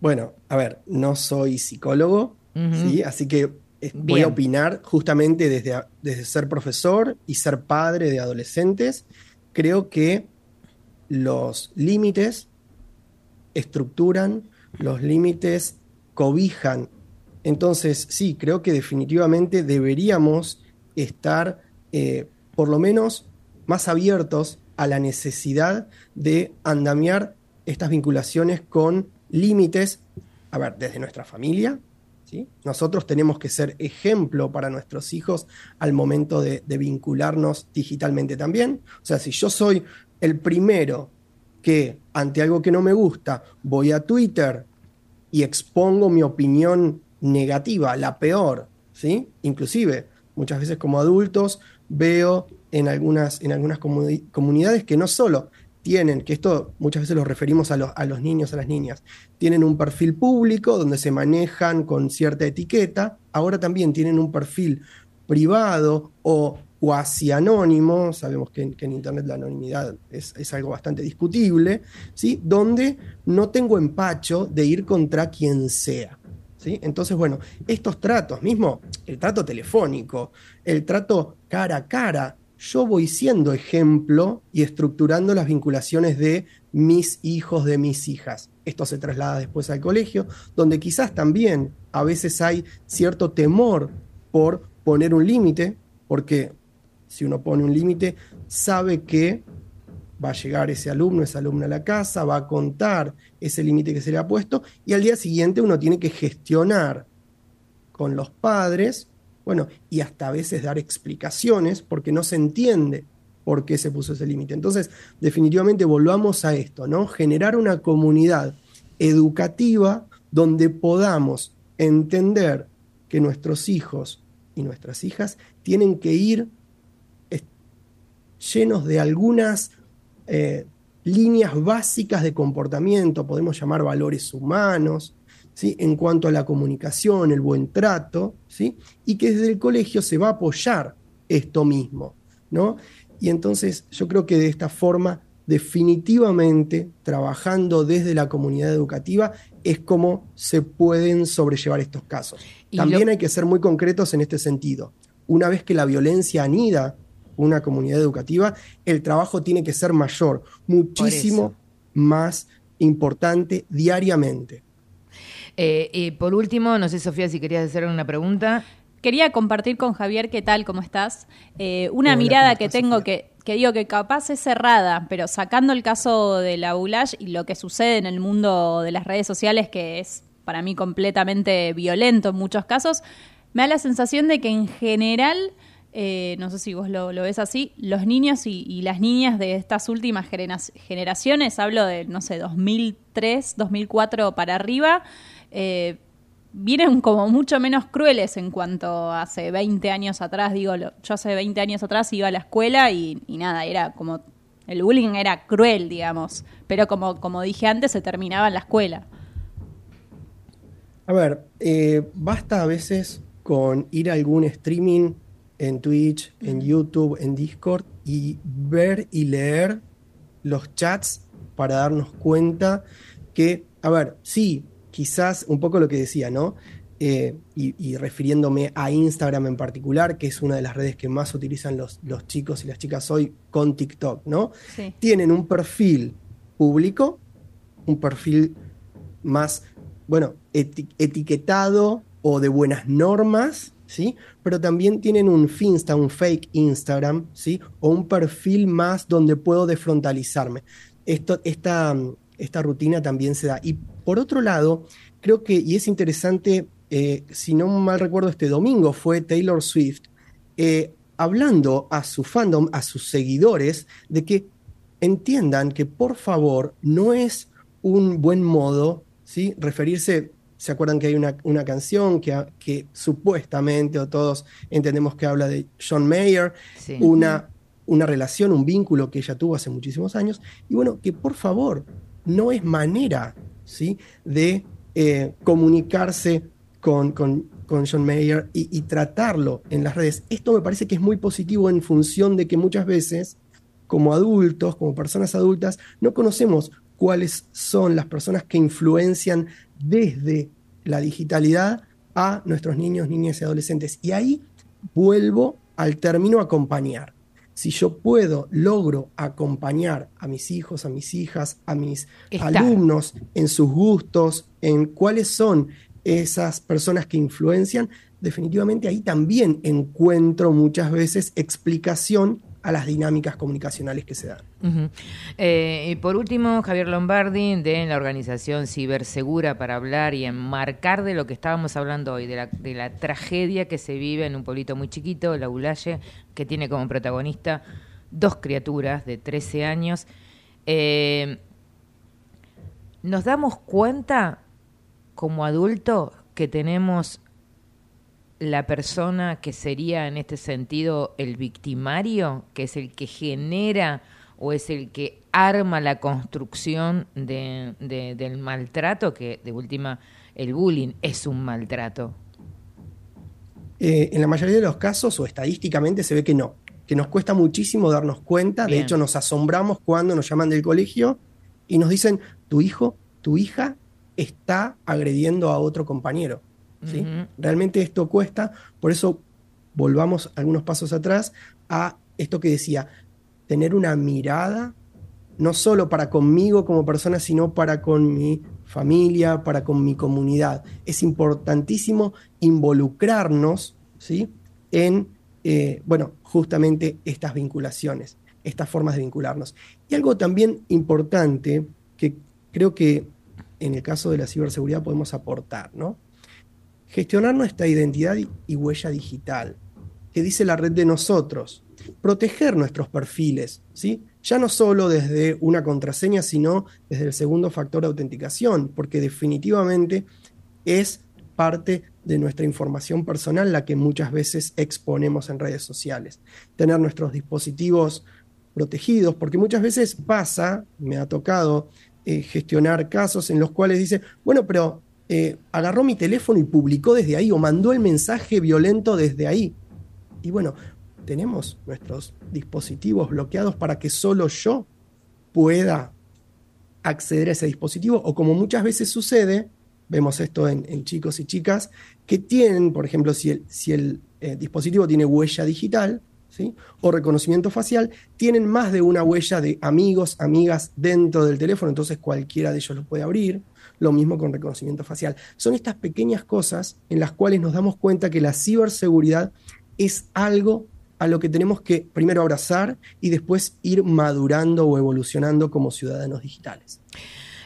Bueno, a ver, no soy psicólogo. ¿sí? así que voy a opinar justamente desde, desde ser profesor y ser padre de adolescentes. Creo que los límites estructuran, los límites cobijan. Entonces, sí, creo que definitivamente deberíamos estar eh, por lo menos más abiertos a la necesidad de andamiar estas vinculaciones con límites, a ver, desde nuestra familia, Nosotros tenemos que ser ejemplo para nuestros hijos al momento de, vincularnos digitalmente también. O sea, si yo soy el primero que ante algo que no me gusta voy a Twitter y expongo mi opinión negativa, la peor, ¿sí? Inclusive, muchas veces como adultos veo en algunas, en algunas comuni- comunidades que no solo tienen, que esto muchas veces lo referimos a los, a los niños, a las niñas, tienen un perfil público donde se manejan con cierta etiqueta, ahora también tienen un perfil privado o cuasi anónimo, sabemos que, en- que en Internet la anonimidad es, es algo bastante discutible, ¿sí? donde no tengo empacho de ir contra quien sea. ¿sí? Entonces, bueno, estos tratos, mismo el trato telefónico, el trato cara a cara, yo voy siendo ejemplo y estructurando las vinculaciones de mis hijos, de mis hijas. Esto se traslada después al colegio, donde quizás también a veces hay cierto temor por poner un límite, porque si uno pone un límite, sabe que va a llegar ese alumno, esa alumna a la casa, va a contar ese límite que se le ha puesto y al día siguiente uno tiene que gestionar con los padres, bueno, y hasta a veces dar explicaciones porque no se entiende por qué se puso ese límite. Entonces, definitivamente volvamos a esto, ¿no? Generar una comunidad educativa donde podamos entender que nuestros hijos y nuestras hijas tienen que ir es- llenos de algunas eh, líneas básicas de comportamiento, podemos llamar valores humanos, ¿sí? en cuanto a la comunicación, el buen trato, ¿sí? y que desde el colegio se va a apoyar esto mismo. ¿no? Y entonces yo creo que de esta forma, definitivamente, trabajando desde la comunidad educativa, es como se pueden sobrellevar estos casos. Y También lo- hay que ser muy concretos en este sentido. Una vez que la violencia anida una comunidad educativa, el trabajo tiene que ser mayor, muchísimo más importante diariamente. Eh, eh, por último, no sé, Sofía, si querías hacer una pregunta. Quería compartir con Javier, ¿qué tal? ¿Cómo estás? Eh, una Hola, mirada ¿cómo que tengo que, que digo que capaz es cerrada, pero sacando el caso de la Bulash y lo que sucede en el mundo de las redes sociales, que es para mí completamente violento en muchos casos, me da la sensación de que en general, eh, no sé si vos lo, lo ves así, los niños y, y las niñas de estas últimas genera- generaciones, hablo de, no sé, 2003, 2004 para arriba, eh, vienen como mucho menos crueles en cuanto hace 20 años atrás, digo, lo- yo hace 20 años atrás iba a la escuela y, y nada, era como, el bullying era cruel, digamos, pero como, como dije antes, se terminaba en la escuela. A ver, eh, basta a veces con ir a algún streaming en Twitch, en YouTube, en Discord y ver y leer los chats para darnos cuenta que, a ver, sí, quizás un poco lo que decía, ¿no? Eh, y, y refiriéndome a Instagram en particular, que es una de las redes que más utilizan los, los chicos y las chicas hoy con TikTok, ¿no? Sí. Tienen un perfil público, un perfil más, bueno, eti- etiquetado o de buenas normas, ¿sí? Pero también tienen un Finsta, un fake Instagram, ¿sí? O un perfil más donde puedo desfrontalizarme. Esto, esta, esta rutina también se da. Y por otro lado, creo que, y es interesante, eh, si no mal recuerdo, este domingo fue Taylor Swift, eh, hablando a su fandom, a sus seguidores, de que entiendan que por favor no es un buen modo, ¿sí? Referirse, ¿se acuerdan que hay una, una canción que, que supuestamente, o todos entendemos que habla de John Mayer, Sí. una, una relación, un vínculo que ella tuvo hace muchísimos años, y bueno, que por favor no es manera, ¿sí? De eh, comunicarse con, con con John Mayer y, y tratarlo en las redes. Esto me parece que es muy positivo en función de que muchas veces, como adultos, como personas adultas, no conocemos cuáles son las personas que influencian desde la digitalidad a nuestros niños, niñas y adolescentes. Y ahí vuelvo al término acompañar. Si yo puedo, logro acompañar a mis hijos, a mis hijas, a mis Está. alumnos en sus gustos, en cuáles son esas personas que influencian, definitivamente ahí también encuentro muchas veces explicación a las dinámicas comunicacionales que se dan. Eh, y por último, Javier Lombardi, de la organización Cibersegura, para hablar y enmarcar de lo que estábamos hablando hoy, de la, de la tragedia que se vive en un pueblito muy chiquito, La Ulaye, que tiene como protagonista dos criaturas de 13 años. Eh, nos damos cuenta como adultos que tenemos la persona que sería en este sentido el victimario, que es el que genera o es el que arma la construcción de- de- del maltrato, que de última el bullying es un maltrato. Eh, en la mayoría de los casos, o estadísticamente, se ve que no, que nos cuesta muchísimo darnos cuenta. De hecho, nos asombramos cuando nos llaman del colegio y nos dicen, tu hijo, tu hija está agrediendo a otro compañero. Realmente esto cuesta, por eso volvamos algunos pasos atrás a esto que decía, tener una mirada no solo para conmigo como persona, sino para con mi familia, para con mi comunidad. Es importantísimo involucrarnos ¿sí? en, eh, bueno, justamente estas vinculaciones, estas formas de vincularnos. Y algo también importante que creo que en el caso de la ciberseguridad podemos aportar, ¿no? Gestionar nuestra identidad y- huella digital, que dice la red de nosotros, proteger nuestros perfiles, ¿sí? Ya no solo desde una contraseña, sino desde el segundo factor de autenticación, porque definitivamente es parte de nuestra información personal la que muchas veces exponemos en redes sociales. Tener nuestros dispositivos protegidos, porque muchas veces pasa, me ha tocado eh, gestionar casos en los cuales dice, bueno, pero eh, agarró mi teléfono y publicó desde ahí o mandó el mensaje violento desde ahí. Y bueno, tenemos nuestros dispositivos bloqueados para que solo yo pueda acceder a ese dispositivo o como muchas veces sucede, vemos esto en, chicos y chicas, que tienen, por ejemplo, si el, si el eh, dispositivo tiene huella digital ¿sí? o reconocimiento facial, tienen más de una huella de amigos, amigas dentro del teléfono, entonces cualquiera de ellos lo puede abrir. Lo mismo con reconocimiento facial. Son estas pequeñas cosas en las cuales nos damos cuenta que la ciberseguridad es algo a lo que tenemos que primero abrazar y después ir madurando o evolucionando como ciudadanos digitales.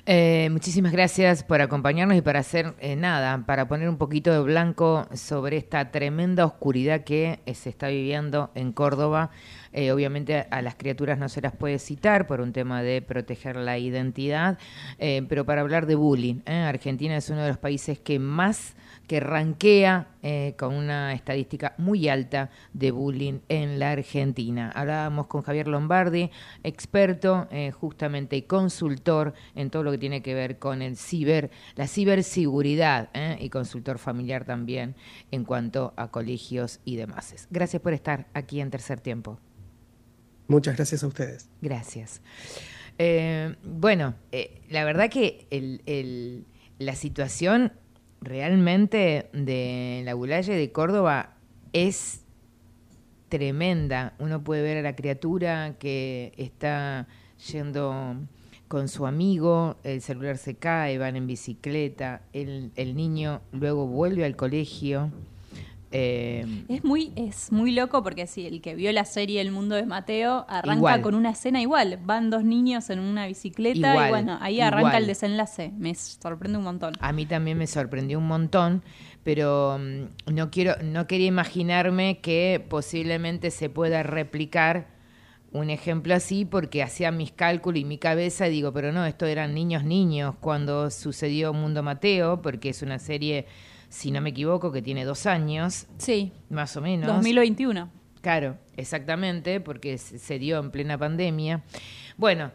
Eh, muchísimas gracias por acompañarnos y para hacer eh, nada, para poner un poquito de blanco sobre esta tremenda oscuridad que se está viviendo en Córdoba. Eh, obviamente a las criaturas no se las puede citar por un tema de proteger la identidad, eh, pero para hablar de bullying, ¿eh? Argentina es uno de los países que más que ranquea con una estadística muy alta de bullying en la Argentina. Hablábamos con Javier Lombardi, experto justamente y consultor en todo lo que tiene que ver con el ciber, la ciberseguridad y consultor familiar también en cuanto a colegios y demás. Gracias por estar aquí en Tercer Tiempo. Muchas gracias a ustedes. Gracias. Eh, bueno, eh, la verdad que el- el- la situación realmente de la Gulaye de Córdoba es tremenda. Uno puede ver a la criatura que está yendo con su amigo, el celular se cae, van en bicicleta, el, el niño luego vuelve al colegio. Eh, Es muy, es muy loco porque si el que vio la serie El mundo de Mateo arranca Igual. con una escena igual. Van dos niños en una bicicleta Igual, y bueno, ahí arranca igual. el desenlace. Me sorprende un montón. A mí también me sorprendió un montón, pero mm, no quiero, no quería imaginarme que posiblemente se pueda replicar un ejemplo así, porque hacía mis cálculos y mi cabeza y digo, pero no, esto eran niños niños cuando sucedió Mundo Mateo, porque es una serie, si no me equivoco, que tiene dos años. Sí. Más o menos. 2021. Claro, exactamente, porque se dio en plena pandemia. Bueno,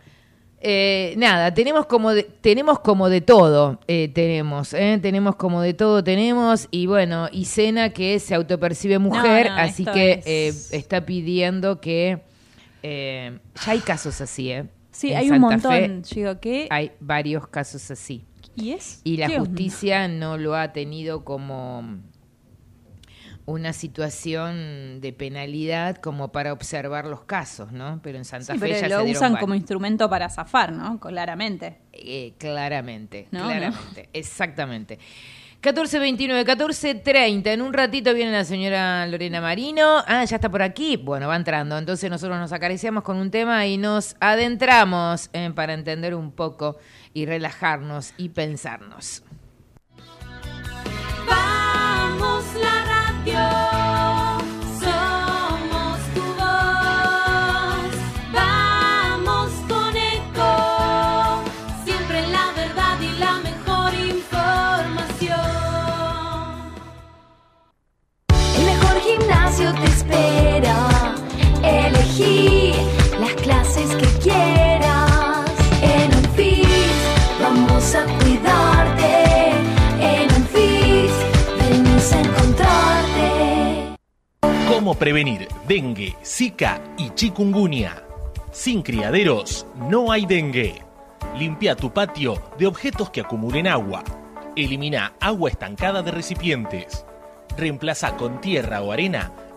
Eh, nada, tenemos como de, tenemos como de todo, eh, tenemos, eh, tenemos como de todo, tenemos, y bueno, y Sena que se autopercibe mujer, no, así que es- eh, está pidiendo que eh, ya hay casos así, ¿eh? Sí, En hay un Santa Fe montón. Yo digo, ¿qué? hay varios casos así. ¿Y es? Y la justicia no lo ha tenido como una situación de penalidad como para observar los casos, ¿no? Pero en Santa Sí, Fe pero ya lo se usan como instrumento para zafar, ¿no? Claramente. Eh, claramente, No, claramente, exactamente. 14.29, 14.30. En un ratito viene la señora Lorena Marino. Ah, ya está por aquí. Bueno, va entrando. Entonces nosotros nos acariciamos con un tema y nos adentramos para entender un poco y relajarnos y pensarnos. Vamos la espera. Elegí las clases que quieras. En un FIS vamos a cuidarte. En un FIS venimos a encontrarte. ¿Cómo prevenir dengue, zika y chikungunya? Sin criaderos no hay dengue. Limpia tu patio de objetos que acumulen agua. Elimina agua estancada de recipientes. Reemplaza con tierra o arena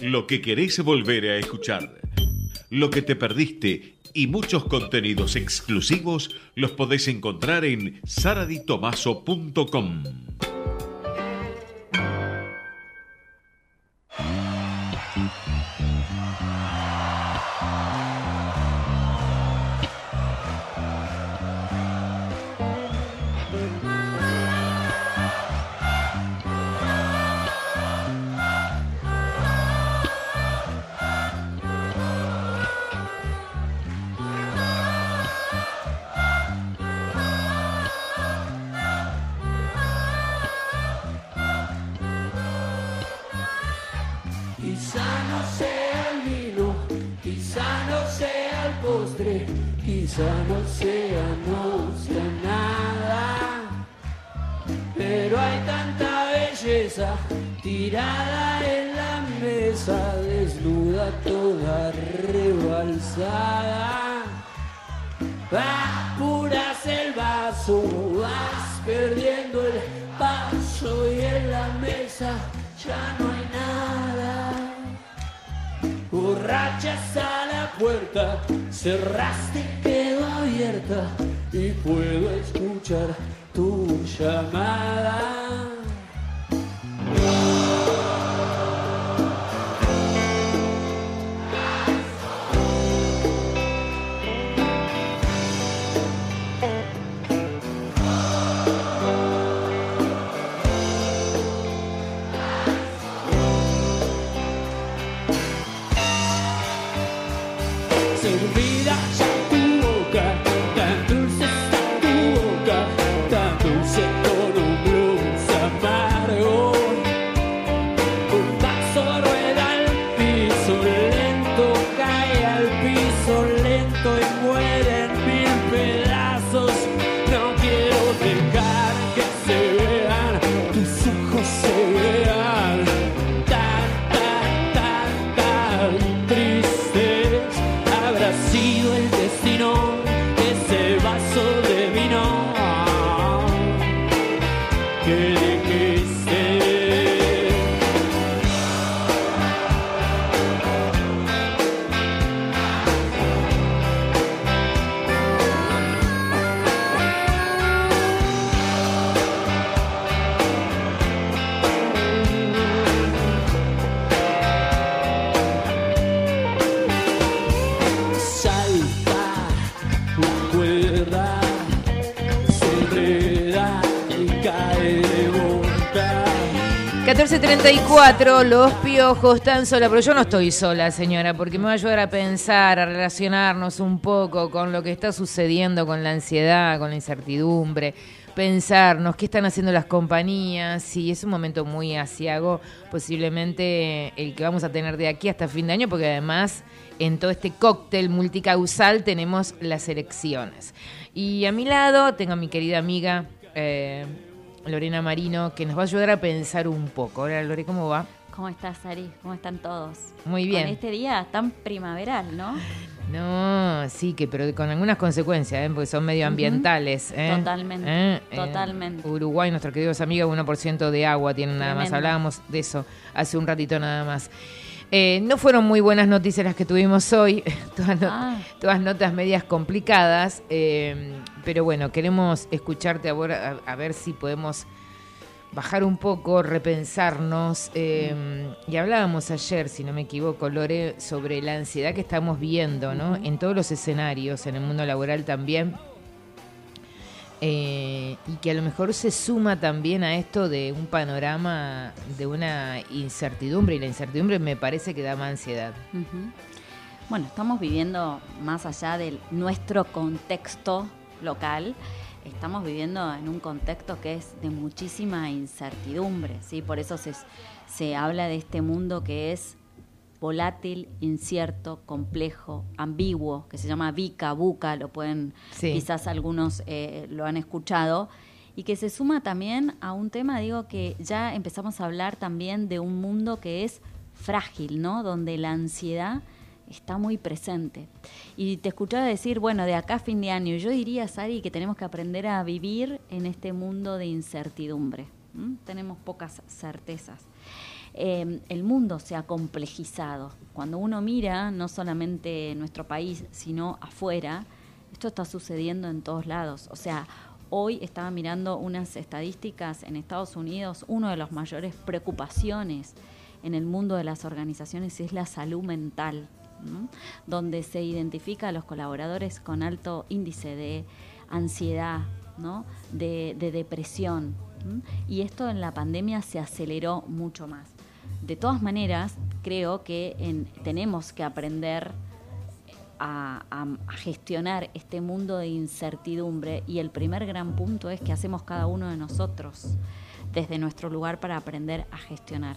Lo que querés volver a escuchar, lo que te perdiste y muchos contenidos exclusivos los podés encontrar en saraditomaso.com. tirada en la mesa, desnuda toda rebalsada. Apuras el vaso, vas perdiendo el paso y en la mesa ya no hay nada. Borrachas a la puerta, cerraste y quedó abierta y puedo escuchar tu llamada. 11.34, los piojos están sola, pero yo no estoy sola, señora, porque me va a ayudar a pensar, a relacionarnos un poco con lo que está sucediendo con la ansiedad, con la incertidumbre, pensarnos qué están haciendo las compañías, si es un momento muy asiago, posiblemente el que vamos a tener de aquí hasta fin de año, porque además en todo este cóctel multicausal tenemos las elecciones. Y a mi lado tengo a mi querida amiga eh, Lorena Marino, que nos va a ayudar a pensar un poco. Hola Lore, ¿cómo va? ¿Cómo estás, Ari? ¿Cómo están todos? Muy bien. Con este día tan primaveral, ¿no? No, sí, que pero con algunas consecuencias, ¿eh? porque son medioambientales. ¿eh? Totalmente, ¿Eh? Totalmente. Uruguay, nuestros queridos amigos, 1% de agua tienen nada más. Hablábamos de eso hace un ratito nada más. No fueron muy buenas noticias las que tuvimos hoy, todas, Ah. todas notas medias complicadas, pero bueno, queremos escucharte ahora a, a ver si podemos bajar un poco, repensarnos. eh, y hablábamos ayer, si no me equivoco, Lore, sobre la ansiedad que estamos viendo, ¿no? En todos los escenarios, en el mundo laboral también. Eh, y que a lo mejor se suma también a esto de un panorama de una incertidumbre, y la incertidumbre me parece que da más ansiedad. Bueno, estamos viviendo más allá de nuestro contexto local, estamos viviendo en un contexto que es de muchísima incertidumbre, ¿sí? Por eso se, se habla de este mundo que es volátil, incierto, complejo, ambiguo, que se llama VICA, BUCA, lo pueden, Sí. quizás algunos eh, lo han escuchado, y que se suma también a un tema, digo, que ya empezamos a hablar también de un mundo que es frágil, ¿no? Donde la ansiedad está muy presente. Y te escuchaba decir, bueno, de acá fin de año, yo diría, Sari, que tenemos que aprender a vivir en este mundo de incertidumbre. Tenemos pocas certezas. Eh, el mundo se ha complejizado. Cuando uno mira, no solamente nuestro país, sino afuera, esto está sucediendo en todos lados. O sea, hoy estaba mirando unas estadísticas en Estados Unidos, una de las mayores preocupaciones en el mundo de las organizaciones es la salud mental, donde se identifica a los colaboradores con alto índice de ansiedad, ¿no? de, de depresión. Y esto en la pandemia se aceleró mucho más. De todas maneras, creo que en- tenemos que aprender a- a gestionar este mundo de incertidumbre y el primer gran punto es que hacemos cada uno de nosotros desde nuestro lugar para aprender a gestionar.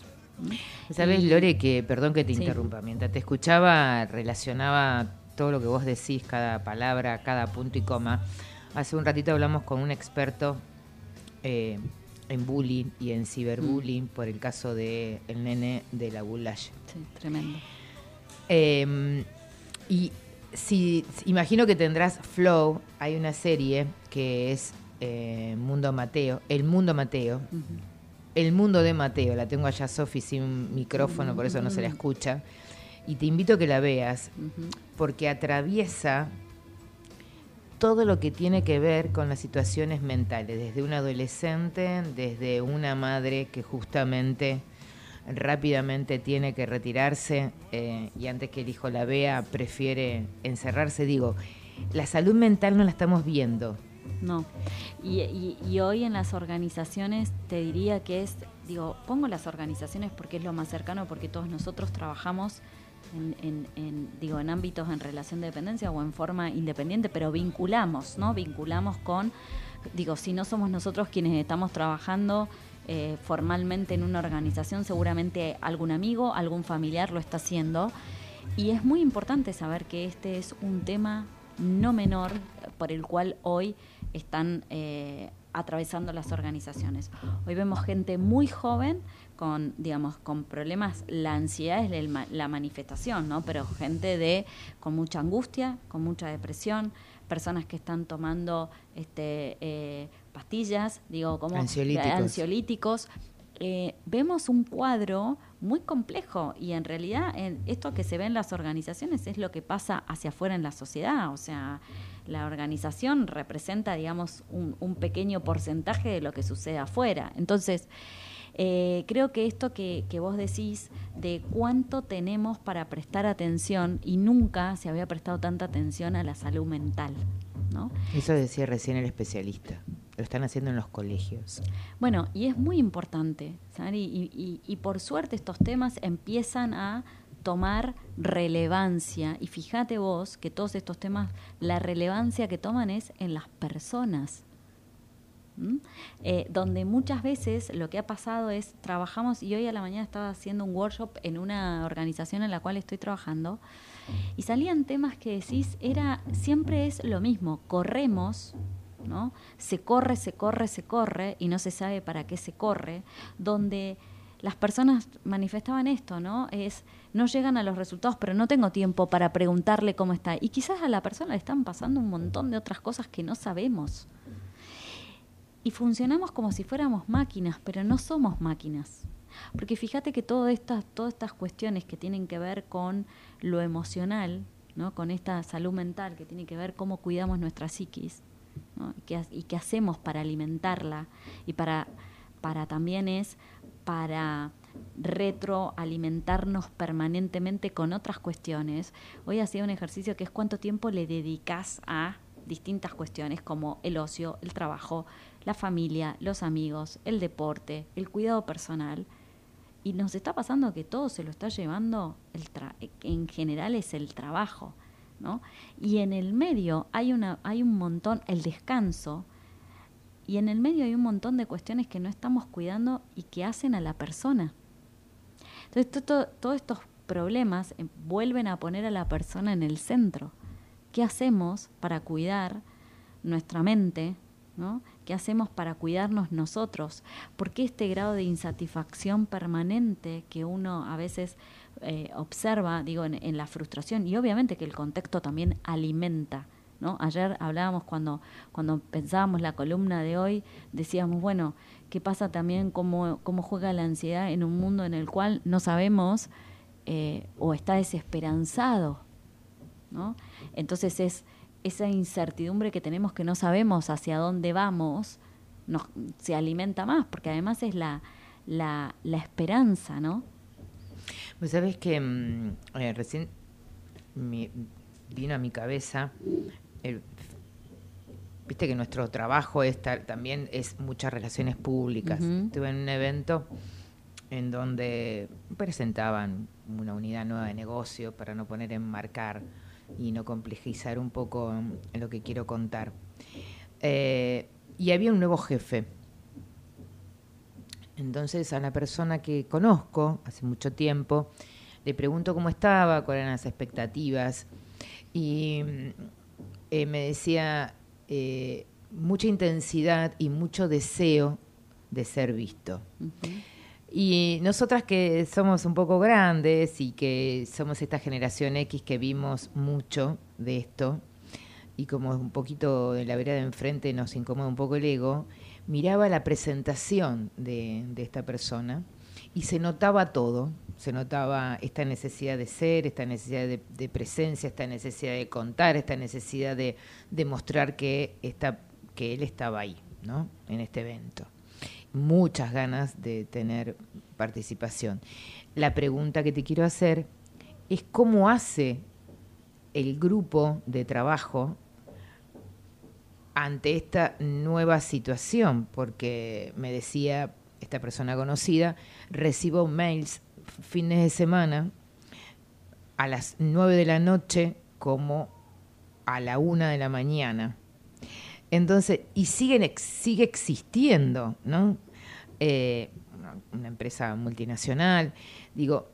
¿Sabes, Lore, que, perdón que te Sí. interrumpa, mientras te escuchaba, relacionaba todo lo que vos decís, cada palabra, cada punto y coma. Hace un ratito hablamos con un experto eh, en bullying y en ciberbullying por el caso de el nene de la Bulash. Sí, tremendo. Eh, y si, si- imagino que tendrás Flow, hay una serie que es eh, Mundo Mateo, El Mundo Mateo. El mundo de Mateo, la tengo allá Sofi sin micrófono, por eso no se la escucha. Y te invito a que la veas, porque atraviesa todo lo que tiene que ver con las situaciones mentales, desde un adolescente, desde una madre que justamente rápidamente tiene que retirarse eh, y antes que el hijo la vea prefiere encerrarse. Digo, la salud mental no la estamos viendo. No. Y, y- y hoy en las organizaciones te diría que es, digo, pongo las organizaciones porque es lo más cercano, porque todos nosotros trabajamos en, en- en, digo, en ámbitos en relación de dependencia o en forma independiente, pero vinculamos, ¿no? Vinculamos con, digo, si no somos nosotros quienes estamos trabajando eh, formalmente en una organización, seguramente algún amigo, algún familiar lo está haciendo. Y es muy importante saber que este es un tema no menor por el cual hoy están eh, atravesando las organizaciones. Hoy vemos gente muy joven con, digamos, con problemas, la ansiedad es la manifestación, ¿no? Pero gente de con mucha angustia, con mucha depresión, personas que están tomando este, eh, pastillas, digo, como Ansiolíticos. ansiolíticos. Eh, vemos un cuadro muy complejo y en realidad en esto que se ve en las organizaciones es lo que pasa hacia afuera en la sociedad. O sea, la organización representa, digamos, un, un pequeño porcentaje de lo que sucede afuera. Entonces, eh, creo que esto que, que vos decís de cuánto tenemos para prestar atención y nunca se había prestado tanta atención a la salud mental, ¿no? Eso decía recién el especialista. Lo están haciendo en los colegios. Bueno, y es muy importante, y, por suerte estos temas empiezan a tomar relevancia. Y fíjate vos que todos estos temas, la relevancia que toman es en las personas. Eh, donde muchas veces lo que ha pasado es, trabajamos, y hoy a la mañana estaba haciendo un workshop en una organización en la cual estoy trabajando, y salían temas que decís, era, siempre es lo mismo, corremos, ¿no? Se corre, se corre, se corre, y no se sabe para qué se corre, donde las personas manifestaban esto, ¿no? Es, no llegan a los resultados, pero no tengo tiempo para preguntarle cómo está. Y quizás a la persona le están pasando un montón de otras cosas que no sabemos. Y funcionamos como si fuéramos máquinas, pero no somos máquinas. Porque fíjate que todas estas, todas estas cuestiones que tienen que ver con lo emocional, ¿no? con esta salud mental, que tiene que ver cómo cuidamos nuestra psiquis, y, qué, y qué hacemos para alimentarla, y para, para también es para retroalimentarnos permanentemente con otras cuestiones. Hoy hacía un ejercicio que es cuánto tiempo le dedicas a distintas cuestiones como el ocio, el trabajo, la familia, los amigos, el deporte, el cuidado personal. Y nos está pasando que todo se lo está llevando, el tra- en general es el trabajo, Y en el medio hay, una, hay un montón, el descanso, y en el medio hay un montón de cuestiones que no estamos cuidando y que hacen a la persona. Entonces, to- to- todos estos problemas eh, vuelven a poner a la persona en el centro. ¿Qué hacemos para cuidar nuestra mente? ¿no? ¿Qué hacemos para cuidarnos nosotros? ¿Por qué este grado de insatisfacción permanente que uno a veces eh, observa, digo, en, la frustración? Y obviamente que el contexto también alimenta. ¿no? Ayer hablábamos cuando, cuando pensábamos la columna de hoy, decíamos, bueno, ¿qué pasa también cómo, cómo juega la ansiedad en un mundo en el cual no sabemos eh, o está desesperanzado? ¿no? Entonces es esa incertidumbre que tenemos que no sabemos hacia dónde vamos, nos, se alimenta más, porque además es la, la, la esperanza, ¿no? Pues sabes que mm, eh, recién me vino a mi cabeza, el- viste que nuestro trabajo es ta- también es muchas relaciones públicas. Estuve en un evento en donde presentaban una unidad nueva de negocio para no poner en marcar y no complejizar un poco lo que quiero contar. Eh, y había un nuevo jefe. Entonces a la persona que conozco hace mucho tiempo, le pregunto cómo estaba, cuáles eran las expectativas. Y mm, eh, me decía eh, mucha intensidad y mucho deseo de ser visto. Y nosotras que somos un poco grandes y que somos esta generación X que vimos mucho de esto, y como un poquito de la vereda de enfrente nos incomoda un poco el ego, miraba la presentación de, esta persona y se notaba todo, se notaba esta necesidad de ser, esta necesidad de, presencia, esta necesidad de contar, esta necesidad de demostrar que, que él estaba ahí, ¿no? En este evento. Muchas ganas de tener participación. La pregunta que te quiero hacer es cómo hace el grupo de trabajo ante esta nueva situación, porque me decía esta persona conocida, recibo mails fines de semana a las 9 de la noche como a la una de la mañana. Entonces, y siguen, sigue existiendo, ¿no? Eh, una empresa multinacional. Digo,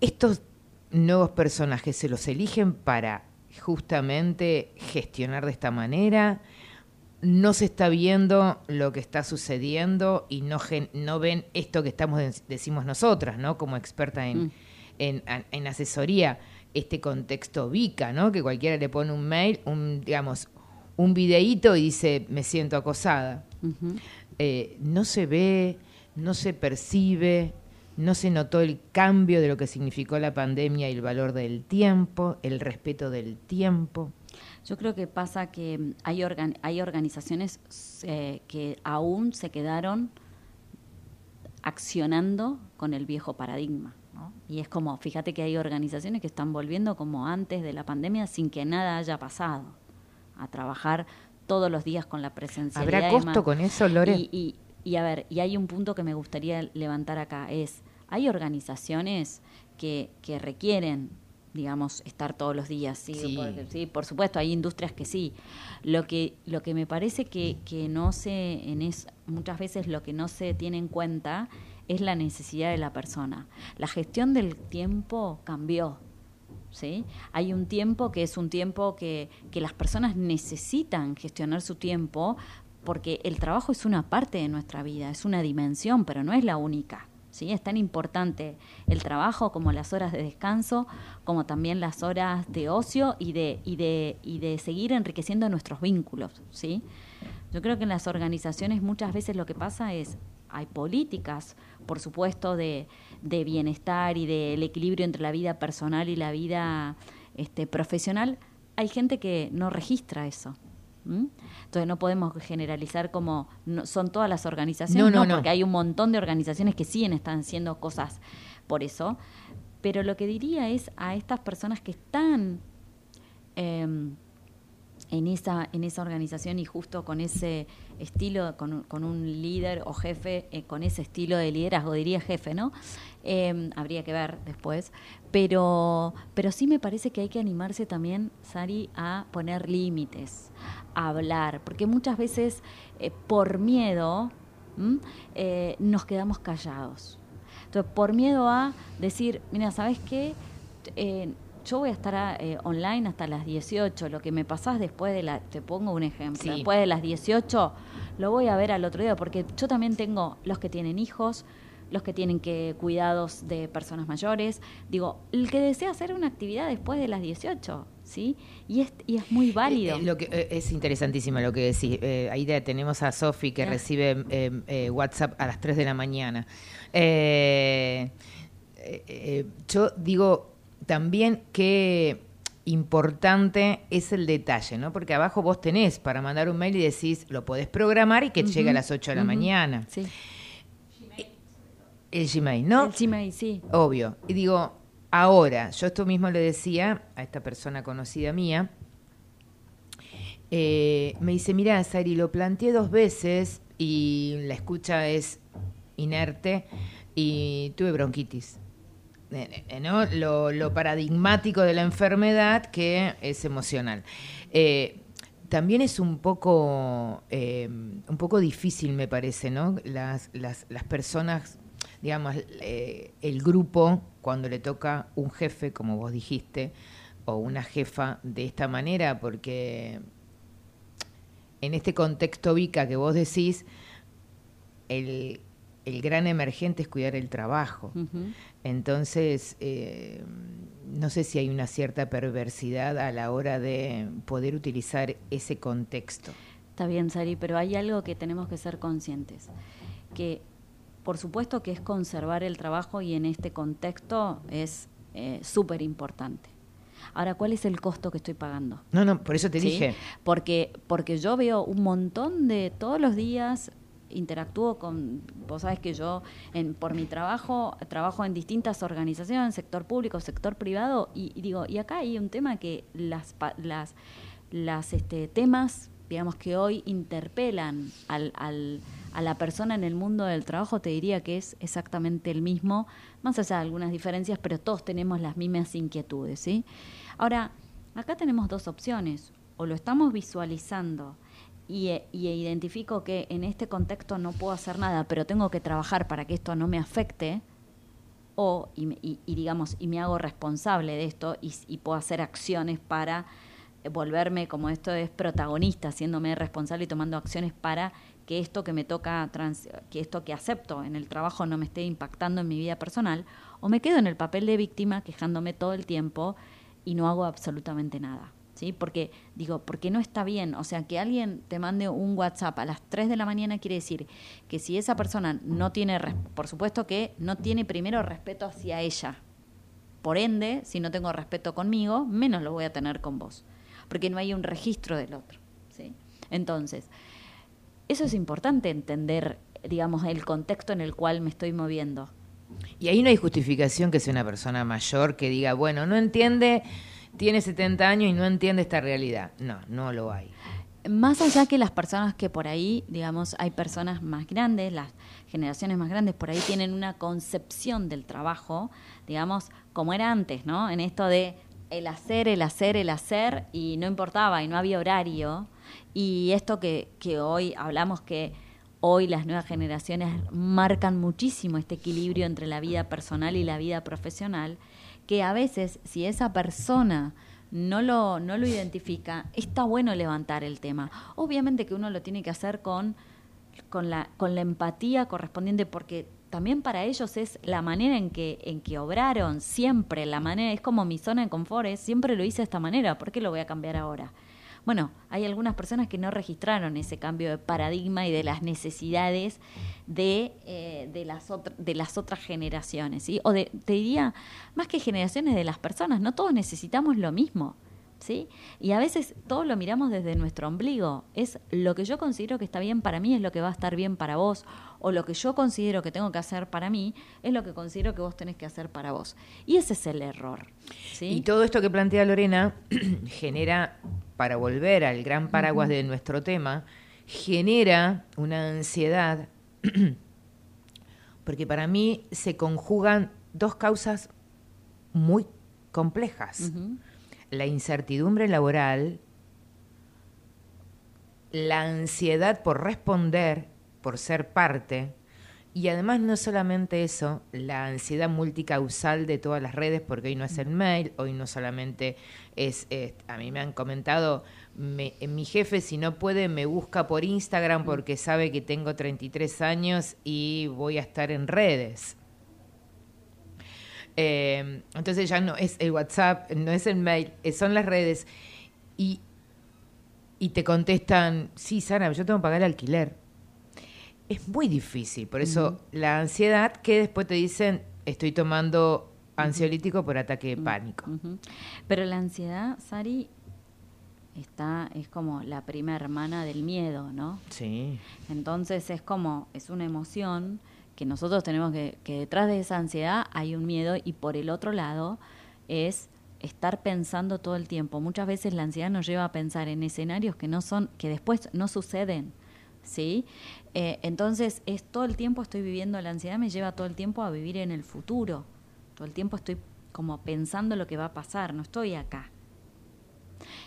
estos nuevos personajes se los eligen para justamente gestionar de esta manera. No se está viendo lo que está sucediendo y no, gen- no ven esto que estamos de- decimos nosotras, ¿no? Como experta en, Mm. en, en asesoría, este contexto VICA, ¿no? Que cualquiera le pone un mail, un, digamos, un videíto y dice, me siento acosada. Eh, no se ve, no se percibe, no se notó el cambio de lo que significó la pandemia y el valor del tiempo, el respeto del tiempo. Yo creo que pasa que hay, organ- hay organizaciones eh, que aún se quedaron accionando con el viejo paradigma. ¿no? Y es como, fíjate que hay organizaciones que están volviendo como antes de la pandemia sin que nada haya pasado, a trabajar todos los días con la presencialidad. ¿Habrá costo con eso, Lore? Y, y- y a ver, y hay un punto que me gustaría levantar acá, es, hay organizaciones que, que requieren digamos, estar todos los días, sí, Sí. Porque, sí, por supuesto, hay industrias que sí. Lo que, lo que me parece que, que no se, en es, muchas veces lo que no se tiene en cuenta es la necesidad de la persona. La gestión del tiempo cambió. ¿sí? Hay un tiempo que es un tiempo que, que las personas necesitan gestionar su tiempo porque el trabajo es una parte de nuestra vida, es una dimensión, pero no es la única. ¿Sí? Es tan importante el trabajo como las horas de descanso, como también las horas de ocio y de, y de, y de seguir enriqueciendo nuestros vínculos. ¿sí? Yo creo que en las organizaciones muchas veces lo que pasa es, hay políticas, por supuesto, de, de bienestar y del equilibrio entre la vida personal y la vida este, profesional. Hay gente que no registra eso. Entonces no podemos generalizar como no- son todas las organizaciones, No, no, no. porque hay un montón de organizaciones que siguen están haciendo cosas por eso. Pero lo que diría es a estas personas que están em, en esa, en esa organización y justo con ese estilo, con, con un líder o jefe, eh, con ese estilo de liderazgo, diría jefe, ¿no? Eh, habría que ver después. Pero, pero sí me parece que hay que animarse también, Sari, a poner límites, a hablar, porque muchas veces eh, por miedo. Eh, nos quedamos callados. Entonces, por miedo a decir, mira, ¿sabes qué? Yo voy a estar ah, eh, online hasta las 18. Lo que me pasás después de la. Te pongo un ejemplo. Sí. Después de las 18, lo voy a ver al otro día, porque yo también tengo los que tienen hijos, los que tienen que cuidados de personas mayores. Digo, el que desea hacer una actividad después de las 18, ¿sí? Y es, y es muy válido. Eh, eh, lo que, eh, es interesantísimo lo que decís. Ahí tenemos a Sofi que recibe eh, WhatsApp a las 3 de la mañana. Yo digo también que importante es el detalle, ¿no? Porque abajo vos tenés para mandar un mail y decís, lo podés programar y que llegue a las 8 de la mañana. Sí. El Gmail, ¿no? El Gmail, sí. Obvio. Y digo, ahora, yo esto mismo le decía a esta persona conocida mía, eh, me dice, mira, Sari, lo planteé dos veces y la escucha es inerte y tuve bronquitis. Eh, ¿no? Lo, paradigmático de la enfermedad que es emocional. Eh, también es un poco, eh, un poco difícil, me parece, ¿no? Las, las, las personas, digamos, el grupo, cuando le toca un jefe, como vos dijiste, o una jefa de esta manera, porque en este contexto VICA que vos decís, el, el gran emergente es cuidar el trabajo. Entonces, eh, no sé si hay una cierta perversidad a la hora de poder utilizar ese contexto. Está bien, Sari, pero hay algo que tenemos que ser conscientes. Que por supuesto que es conservar el trabajo y en este contexto es eh, súper importante. Ahora, ¿cuál es el costo que estoy pagando? No, no, por eso te ¿Sí? dije. Porque, porque yo veo un montón de todos los días interactúo con, vos sabes que yo por mi trabajo trabajo en distintas organizaciones, sector público, sector privado, y, digo, y acá hay un tema que las, las, este, temas, digamos que hoy interpelan a la persona en el mundo del trabajo, te diría que es exactamente el mismo, más allá de algunas diferencias, pero todos tenemos las mismas inquietudes, ¿sí? Ahora, acá tenemos dos opciones, o lo estamos visualizando y, eh, y identifico que en este contexto no puedo hacer nada, pero tengo que trabajar para que esto no me afecte, o, y, y- y digamos, y me hago responsable de esto y puedo hacer acciones para eh, volverme, como esto es protagonista, haciéndome responsable y tomando acciones para que esto que me toca, trans- que esto que acepto en el trabajo no me esté impactando en mi vida personal, o me quedo en el papel de víctima quejándome todo el tiempo y no hago absolutamente nada. ¿Sí? Porque digo, porque no está bien, o sea, que alguien te mande un WhatsApp a las 3 de la mañana quiere decir que si esa persona no tiene, por supuesto que no tiene primero respeto hacia ella. Por ende, si no tengo respeto conmigo, menos lo voy a tener con vos, porque no hay un registro del otro, ¿sí? Entonces, eso es importante entender, digamos, el contexto en el cual me estoy moviendo. Y ahí no hay justificación que sea una persona mayor que diga, bueno, no entiende, tiene 70 años y no entiende esta realidad. No, no lo hay. más allá que las personas que por ahí, digamos, hay personas más grandes, las generaciones más grandes por ahí tienen una concepción del trabajo, digamos, como era antes, ¿no? En esto de el hacer, el hacer, el hacer, y no importaba, y no había horario. Y esto que, que hoy hablamos que hoy las nuevas generaciones marcan muchísimo este equilibrio entre la vida personal y la vida profesional, que a veces si esa persona no lo, no lo identifica, está bueno levantar el tema. Obviamente que uno lo tiene que hacer con, con, la, con la empatía correspondiente, porque también para ellos es la manera en que, en que obraron, siempre, la manera, es como mi zona de confort, siempre lo hice de esta manera, ¿por qué lo voy a cambiar ahora? Bueno, hay algunas personas que no registraron ese cambio de paradigma y de las necesidades de, eh, de, las, de las otras generaciones, ¿sí? O de, te diría, más que generaciones de las personas, no todos necesitamos lo mismo. ¿Sí? Y a veces todo lo miramos desde nuestro ombligo. Es lo que yo considero que está bien para mí, es lo que va a estar bien para vos. O lo que yo considero que tengo que hacer para mí, es lo que considero que vos tenés que hacer para vos. Y ese es el error. ¿sí? Y todo esto que plantea Lorena genera, para volver al gran paraguas de nuestro tema, genera una ansiedad, porque para mí se conjugan dos causas muy complejas. La incertidumbre laboral, la ansiedad por responder, por ser parte, y además no solamente eso, la ansiedad multicausal de todas las redes, porque hoy no es el mail, hoy no solamente es, es a mí me han comentado, me, mi jefe si no puede me busca por Instagram porque sabe que tengo 33 años y voy a estar en redes. Eh, entonces ya no es el WhatsApp, no es el mail, son las redes. Y, y te contestan, sí, Sara, yo tengo que pagar el alquiler. Es muy difícil, por eso la ansiedad que después te dicen, estoy tomando ansiolítico por ataque de pánico. Pero la ansiedad, Sari, está, es como la prima hermana del miedo, ¿no? Sí. Entonces es como, es una emoción que nosotros tenemos que, que detrás de esa ansiedad hay un miedo y por el otro lado es estar pensando todo el tiempo. Muchas veces la ansiedad nos lleva a pensar en escenarios que no son, que después no suceden. ¿Sí? Eh, entonces, es todo el tiempo estoy viviendo la ansiedad, me lleva todo el tiempo a vivir en el futuro. Todo el tiempo estoy como pensando lo que va a pasar, no estoy acá.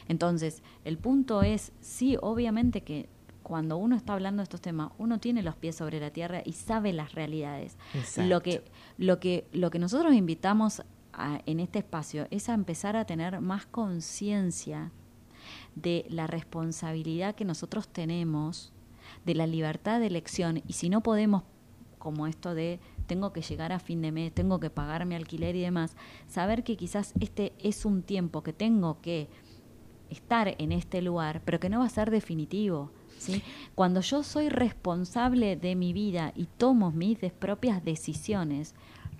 Entonces, el punto es, sí, obviamente que cuando uno está hablando de estos temas, uno tiene los pies sobre la tierra y sabe las realidades. Exacto. Lo que, lo que, lo que nosotros invitamos a- en este espacio es a empezar a tener más conciencia de la responsabilidad que nosotros tenemos, de la libertad de elección, y si no podemos, como esto de tengo que llegar a fin de mes, tengo que pagar mi alquiler y demás, saber que quizás este es un tiempo que tengo que estar en este lugar, pero que no va a ser definitivo. ¿sí? Cuando yo soy responsable de mi vida y tomo mis propias decisiones,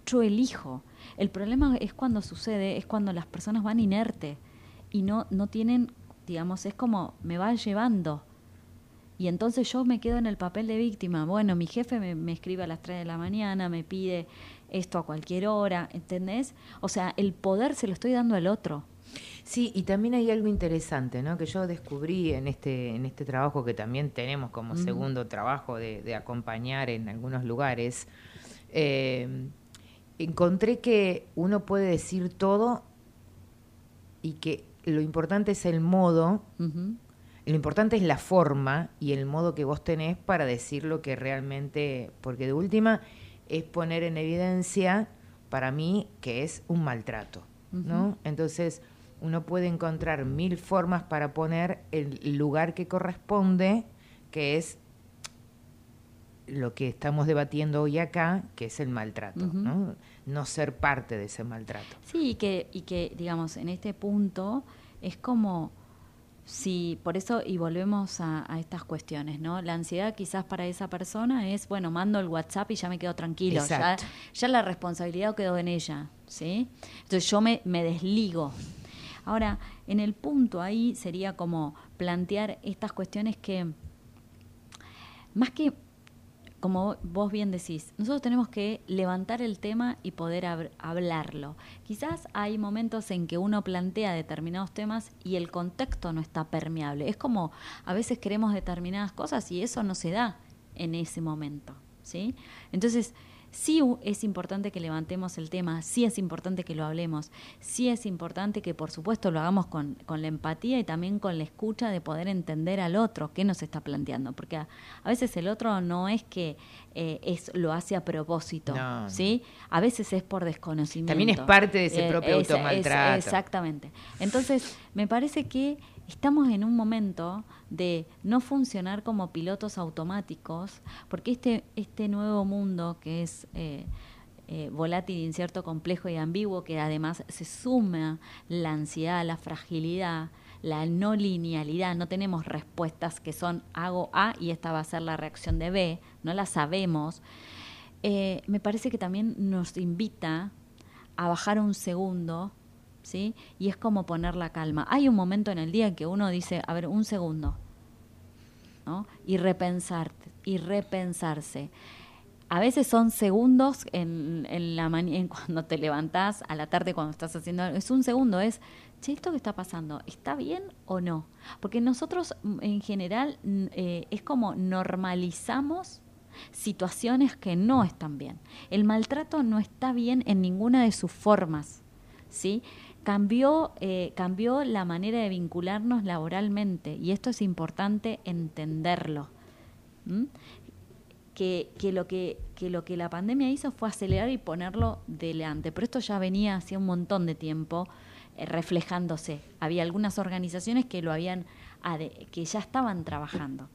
yo elijo. El problema es cuando sucede, es cuando las personas van inerte y no, no tienen, digamos, es como me va llevando. Y entonces yo me quedo en el papel de víctima. Bueno, mi jefe me, me escribe a las 3 de la mañana, me pide esto a cualquier hora, ¿entendés? O sea, el poder se lo estoy dando al otro. Sí, y también hay algo interesante, ¿no? Que yo descubrí en este, en este trabajo que también tenemos como segundo trabajo de, de acompañar en algunos lugares. eh, encontré que uno puede decir todo y que lo importante es el modo, lo importante es la forma y el modo que vos tenés para decir lo que realmente, porque de última es poner en evidencia para mí que es un maltrato, ¿no? Entonces uno puede encontrar mil formas para poner el lugar que corresponde, que es lo que estamos debatiendo hoy acá, que es el maltrato. ¿no? No ser parte de ese maltrato. Sí, y que, y que, digamos, en este punto es como si, por eso, y volvemos a, a estas cuestiones, ¿no? La ansiedad quizás para esa persona es, bueno, mando el WhatsApp y ya me quedo tranquilo, ya, la responsabilidad quedó en ella, ¿sí? Entonces yo me, me desligo. Ahora, en el punto ahí sería como plantear estas cuestiones que, más que como vos bien decís, nosotros tenemos que levantar el tema y poder hab- hablarlo. Quizás hay momentos en que uno plantea determinados temas y el contexto no está permeable. Es como a veces queremos determinadas cosas y eso no se da en ese momento, ¿sí? Entonces, sí es importante que levantemos el tema, sí es importante que lo hablemos, sí es importante que por supuesto lo hagamos con, con la empatía y también con la escucha de poder entender al otro qué nos está planteando, porque a, a veces el otro no es que eh, es lo hace a propósito, No. ¿sí? A veces es por desconocimiento. También es parte de ese Eh, propio es- es- automaltrato. exactamente. Entonces, me parece que estamos en un momento de no funcionar como pilotos automáticos, porque este, este nuevo mundo que es eh, eh, volátil, incierto, complejo y ambiguo, que además se suma la ansiedad, la fragilidad, la no linealidad, no tenemos respuestas que son hago A y esta va a ser la reacción de B, no la sabemos, eh, me parece que también nos invita a bajar un segundo, ¿sí? Y es como poner la calma. Hay un momento en el día en que uno dice, a ver, un segundo, ¿no? Y repensar, y repensarse. A veces son segundos en, en la en cuando te levantás, a la tarde cuando estás haciendo. Es un segundo, es, che, ¿esto que está pasando? ¿Está bien o no? Porque nosotros mm, en general eh, es como normalizamos situaciones que no están bien. El maltrato no está bien en ninguna de sus formas, ¿sí? Cambió, eh, cambió la manera de vincularnos laboralmente y esto es importante entenderlo. Que, que, lo que, que lo que la pandemia hizo fue acelerar y ponerlo delante, pero esto ya venía hacía un montón de tiempo eh, reflejándose. Había algunas organizaciones que lo habían que ya estaban trabajando.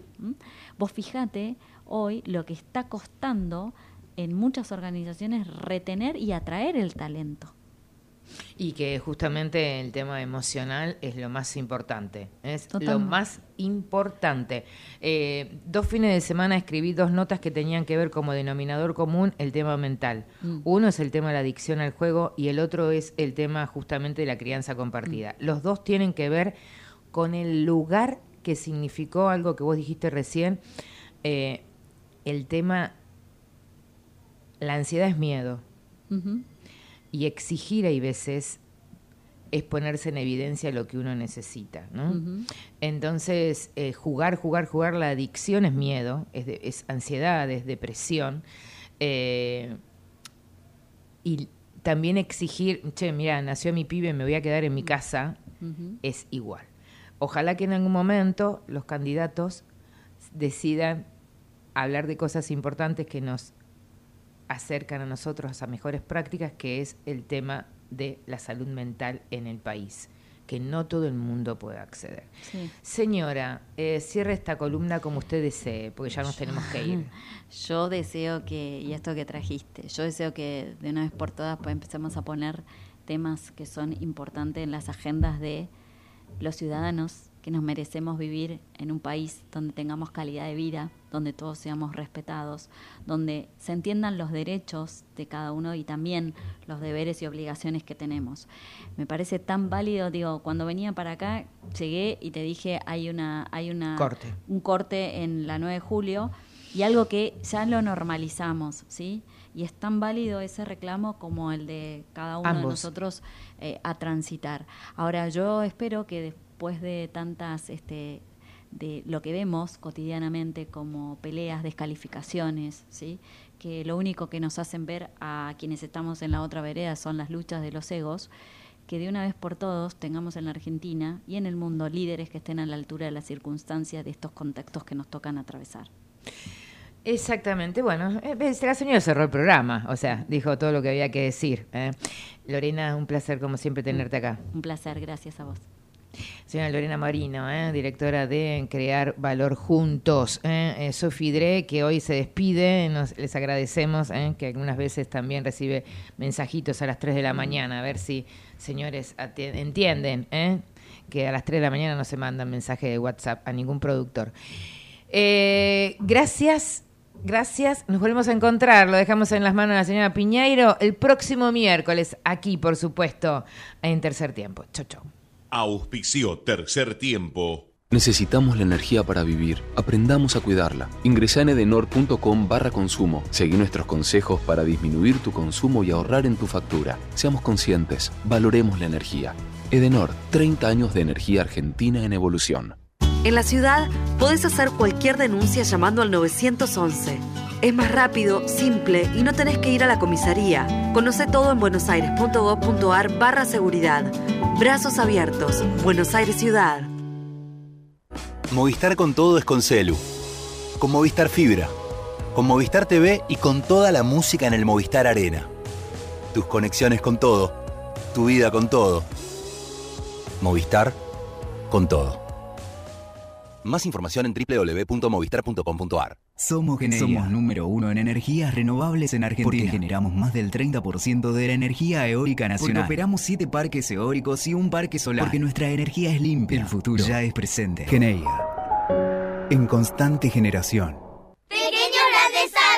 Vos fijate hoy lo que está costando en muchas organizaciones retener y atraer el talento. Y que justamente el tema emocional es lo más importante. Es lo más importante. Eh, dos fines de semana escribí dos notas que tenían que ver como denominador común el tema mental. Mm. Uno es el tema de la adicción al juego y el otro es el tema justamente de la crianza compartida. Los dos tienen que ver con el lugar que significó algo que vos dijiste recién, eh, el tema, la ansiedad es miedo. Y exigir hay veces es ponerse en evidencia lo que uno necesita, ¿no? Entonces, eh, jugar, jugar, jugar, la adicción es miedo, es, de- es ansiedad, es depresión. eh, y también exigir, che, mira, nació mi pibe, me voy a quedar en mi casa, es igual. Ojalá que en algún momento los candidatos decidan hablar de cosas importantes que nos acercan a nosotros a mejores prácticas, que es el tema de la salud mental en el país, que no todo el mundo puede acceder. Sí. Señora, eh, cierre esta columna como usted desee, porque ya nos tenemos que ir. Yo deseo que, y esto que trajiste, yo deseo que de una vez por todas pues, empecemos a poner temas que son importantes en las agendas de los ciudadanos, que nos merecemos vivir en un país donde tengamos calidad de vida, donde todos seamos respetados, donde se entiendan los derechos de cada uno y también los deberes y obligaciones que tenemos. Me parece tan válido, digo, cuando venía para acá, llegué y te dije, hay una, hay una Corte. un corte en la 9 de julio y algo que ya lo normalizamos, ¿sí? Y es tan válido ese reclamo como el de cada uno de nosotros eh, a transitar. Ahora, yo espero que después de tantas, este, de lo que vemos cotidianamente como peleas, descalificaciones, ¿sí? Que lo único que nos hacen ver a quienes estamos en la otra vereda son las luchas de los egos, que de una vez por todos tengamos en la Argentina y en el mundo líderes que estén a la altura de las circunstancias de estos contextos que nos tocan atravesar. Exactamente, bueno, eh, ves, la señora cerró el programa, o sea, dijo todo lo que había que decir. ¿eh? Lorena, un placer como siempre tenerte acá. Un placer, gracias a vos. Señora Lorena Marino, ¿eh? directora de Crear Valor Juntos. ¿eh? Eh, Sofi Dre, que hoy se despide, nos, les agradecemos, ¿eh? que algunas veces también recibe mensajitos a las 3 de la mañana, a ver si, señores, entienden ¿eh? que a las 3 de la mañana no se mandan mensajes de WhatsApp a ningún productor. Eh, gracias. Gracias, nos volvemos a encontrar, lo dejamos en las manos de la señora Piñeiro el próximo miércoles, aquí por supuesto, en tercer tiempo. Chau, chau. Auspició tercer tiempo. Necesitamos la energía para vivir. Aprendamos a cuidarla. Ingresa en edenor.com barra consumo. Seguí nuestros consejos para disminuir tu consumo y ahorrar en tu factura. Seamos conscientes. Valoremos la energía. Edenor, 30 años de energía argentina en evolución. En la ciudad podés hacer cualquier denuncia llamando al 911. Es más rápido, simple y no tenés que ir a la comisaría. Conoce todo en buenosaires.gov.ar barra seguridad. Brazos abiertos. Buenos Aires Ciudad. Movistar con todo es con Celu. Con Movistar Fibra. Con Movistar TV y con toda la música en el Movistar Arena. Tus conexiones con todo. Tu vida con todo. Movistar con todo. Más información en www.movistar.com.ar. Somos Geneia. Somos número uno en energías renovables en Argentina. Porque generamos más del 30% de la energía eólica nacional. Porque operamos siete parques eólicos y un parque solar. Porque nuestra energía es limpia. El futuro ya es presente. Geneia. En constante generación. Grandes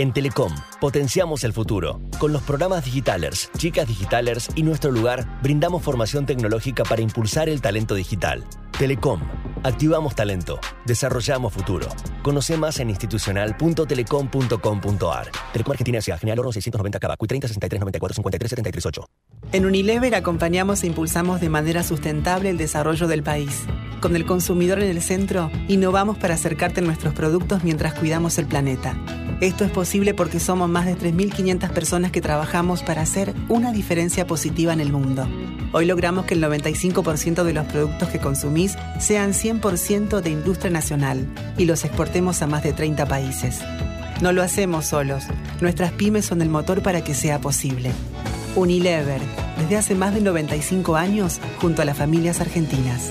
En Telecom, potenciamos el futuro. Con los programas Digitalers, Chicas Digitalers y Nuestro Lugar, brindamos formación tecnológica para impulsar el talento digital. Telecom, activamos talento, desarrollamos futuro. Conoce más en institucional.telecom.com.ar. Telecom Argentina S.A. General Oro 690 Cava, 30 63 94 53 73 8. En Unilever acompañamos e impulsamos de manera sustentable el desarrollo del país. Con el consumidor en el centro, innovamos para acercarte nuestros productos mientras cuidamos el planeta. Esto es posible porque somos más de 3.500 personas que trabajamos para hacer una diferencia positiva en el mundo. Hoy logramos que el 95% de los productos que consumís sean 100% de industria nacional y los exportemos a más de 30 países. No lo hacemos solos. Nuestras pymes son el motor para que sea posible. Unilever, desde hace más de 95 años, junto a las familias argentinas.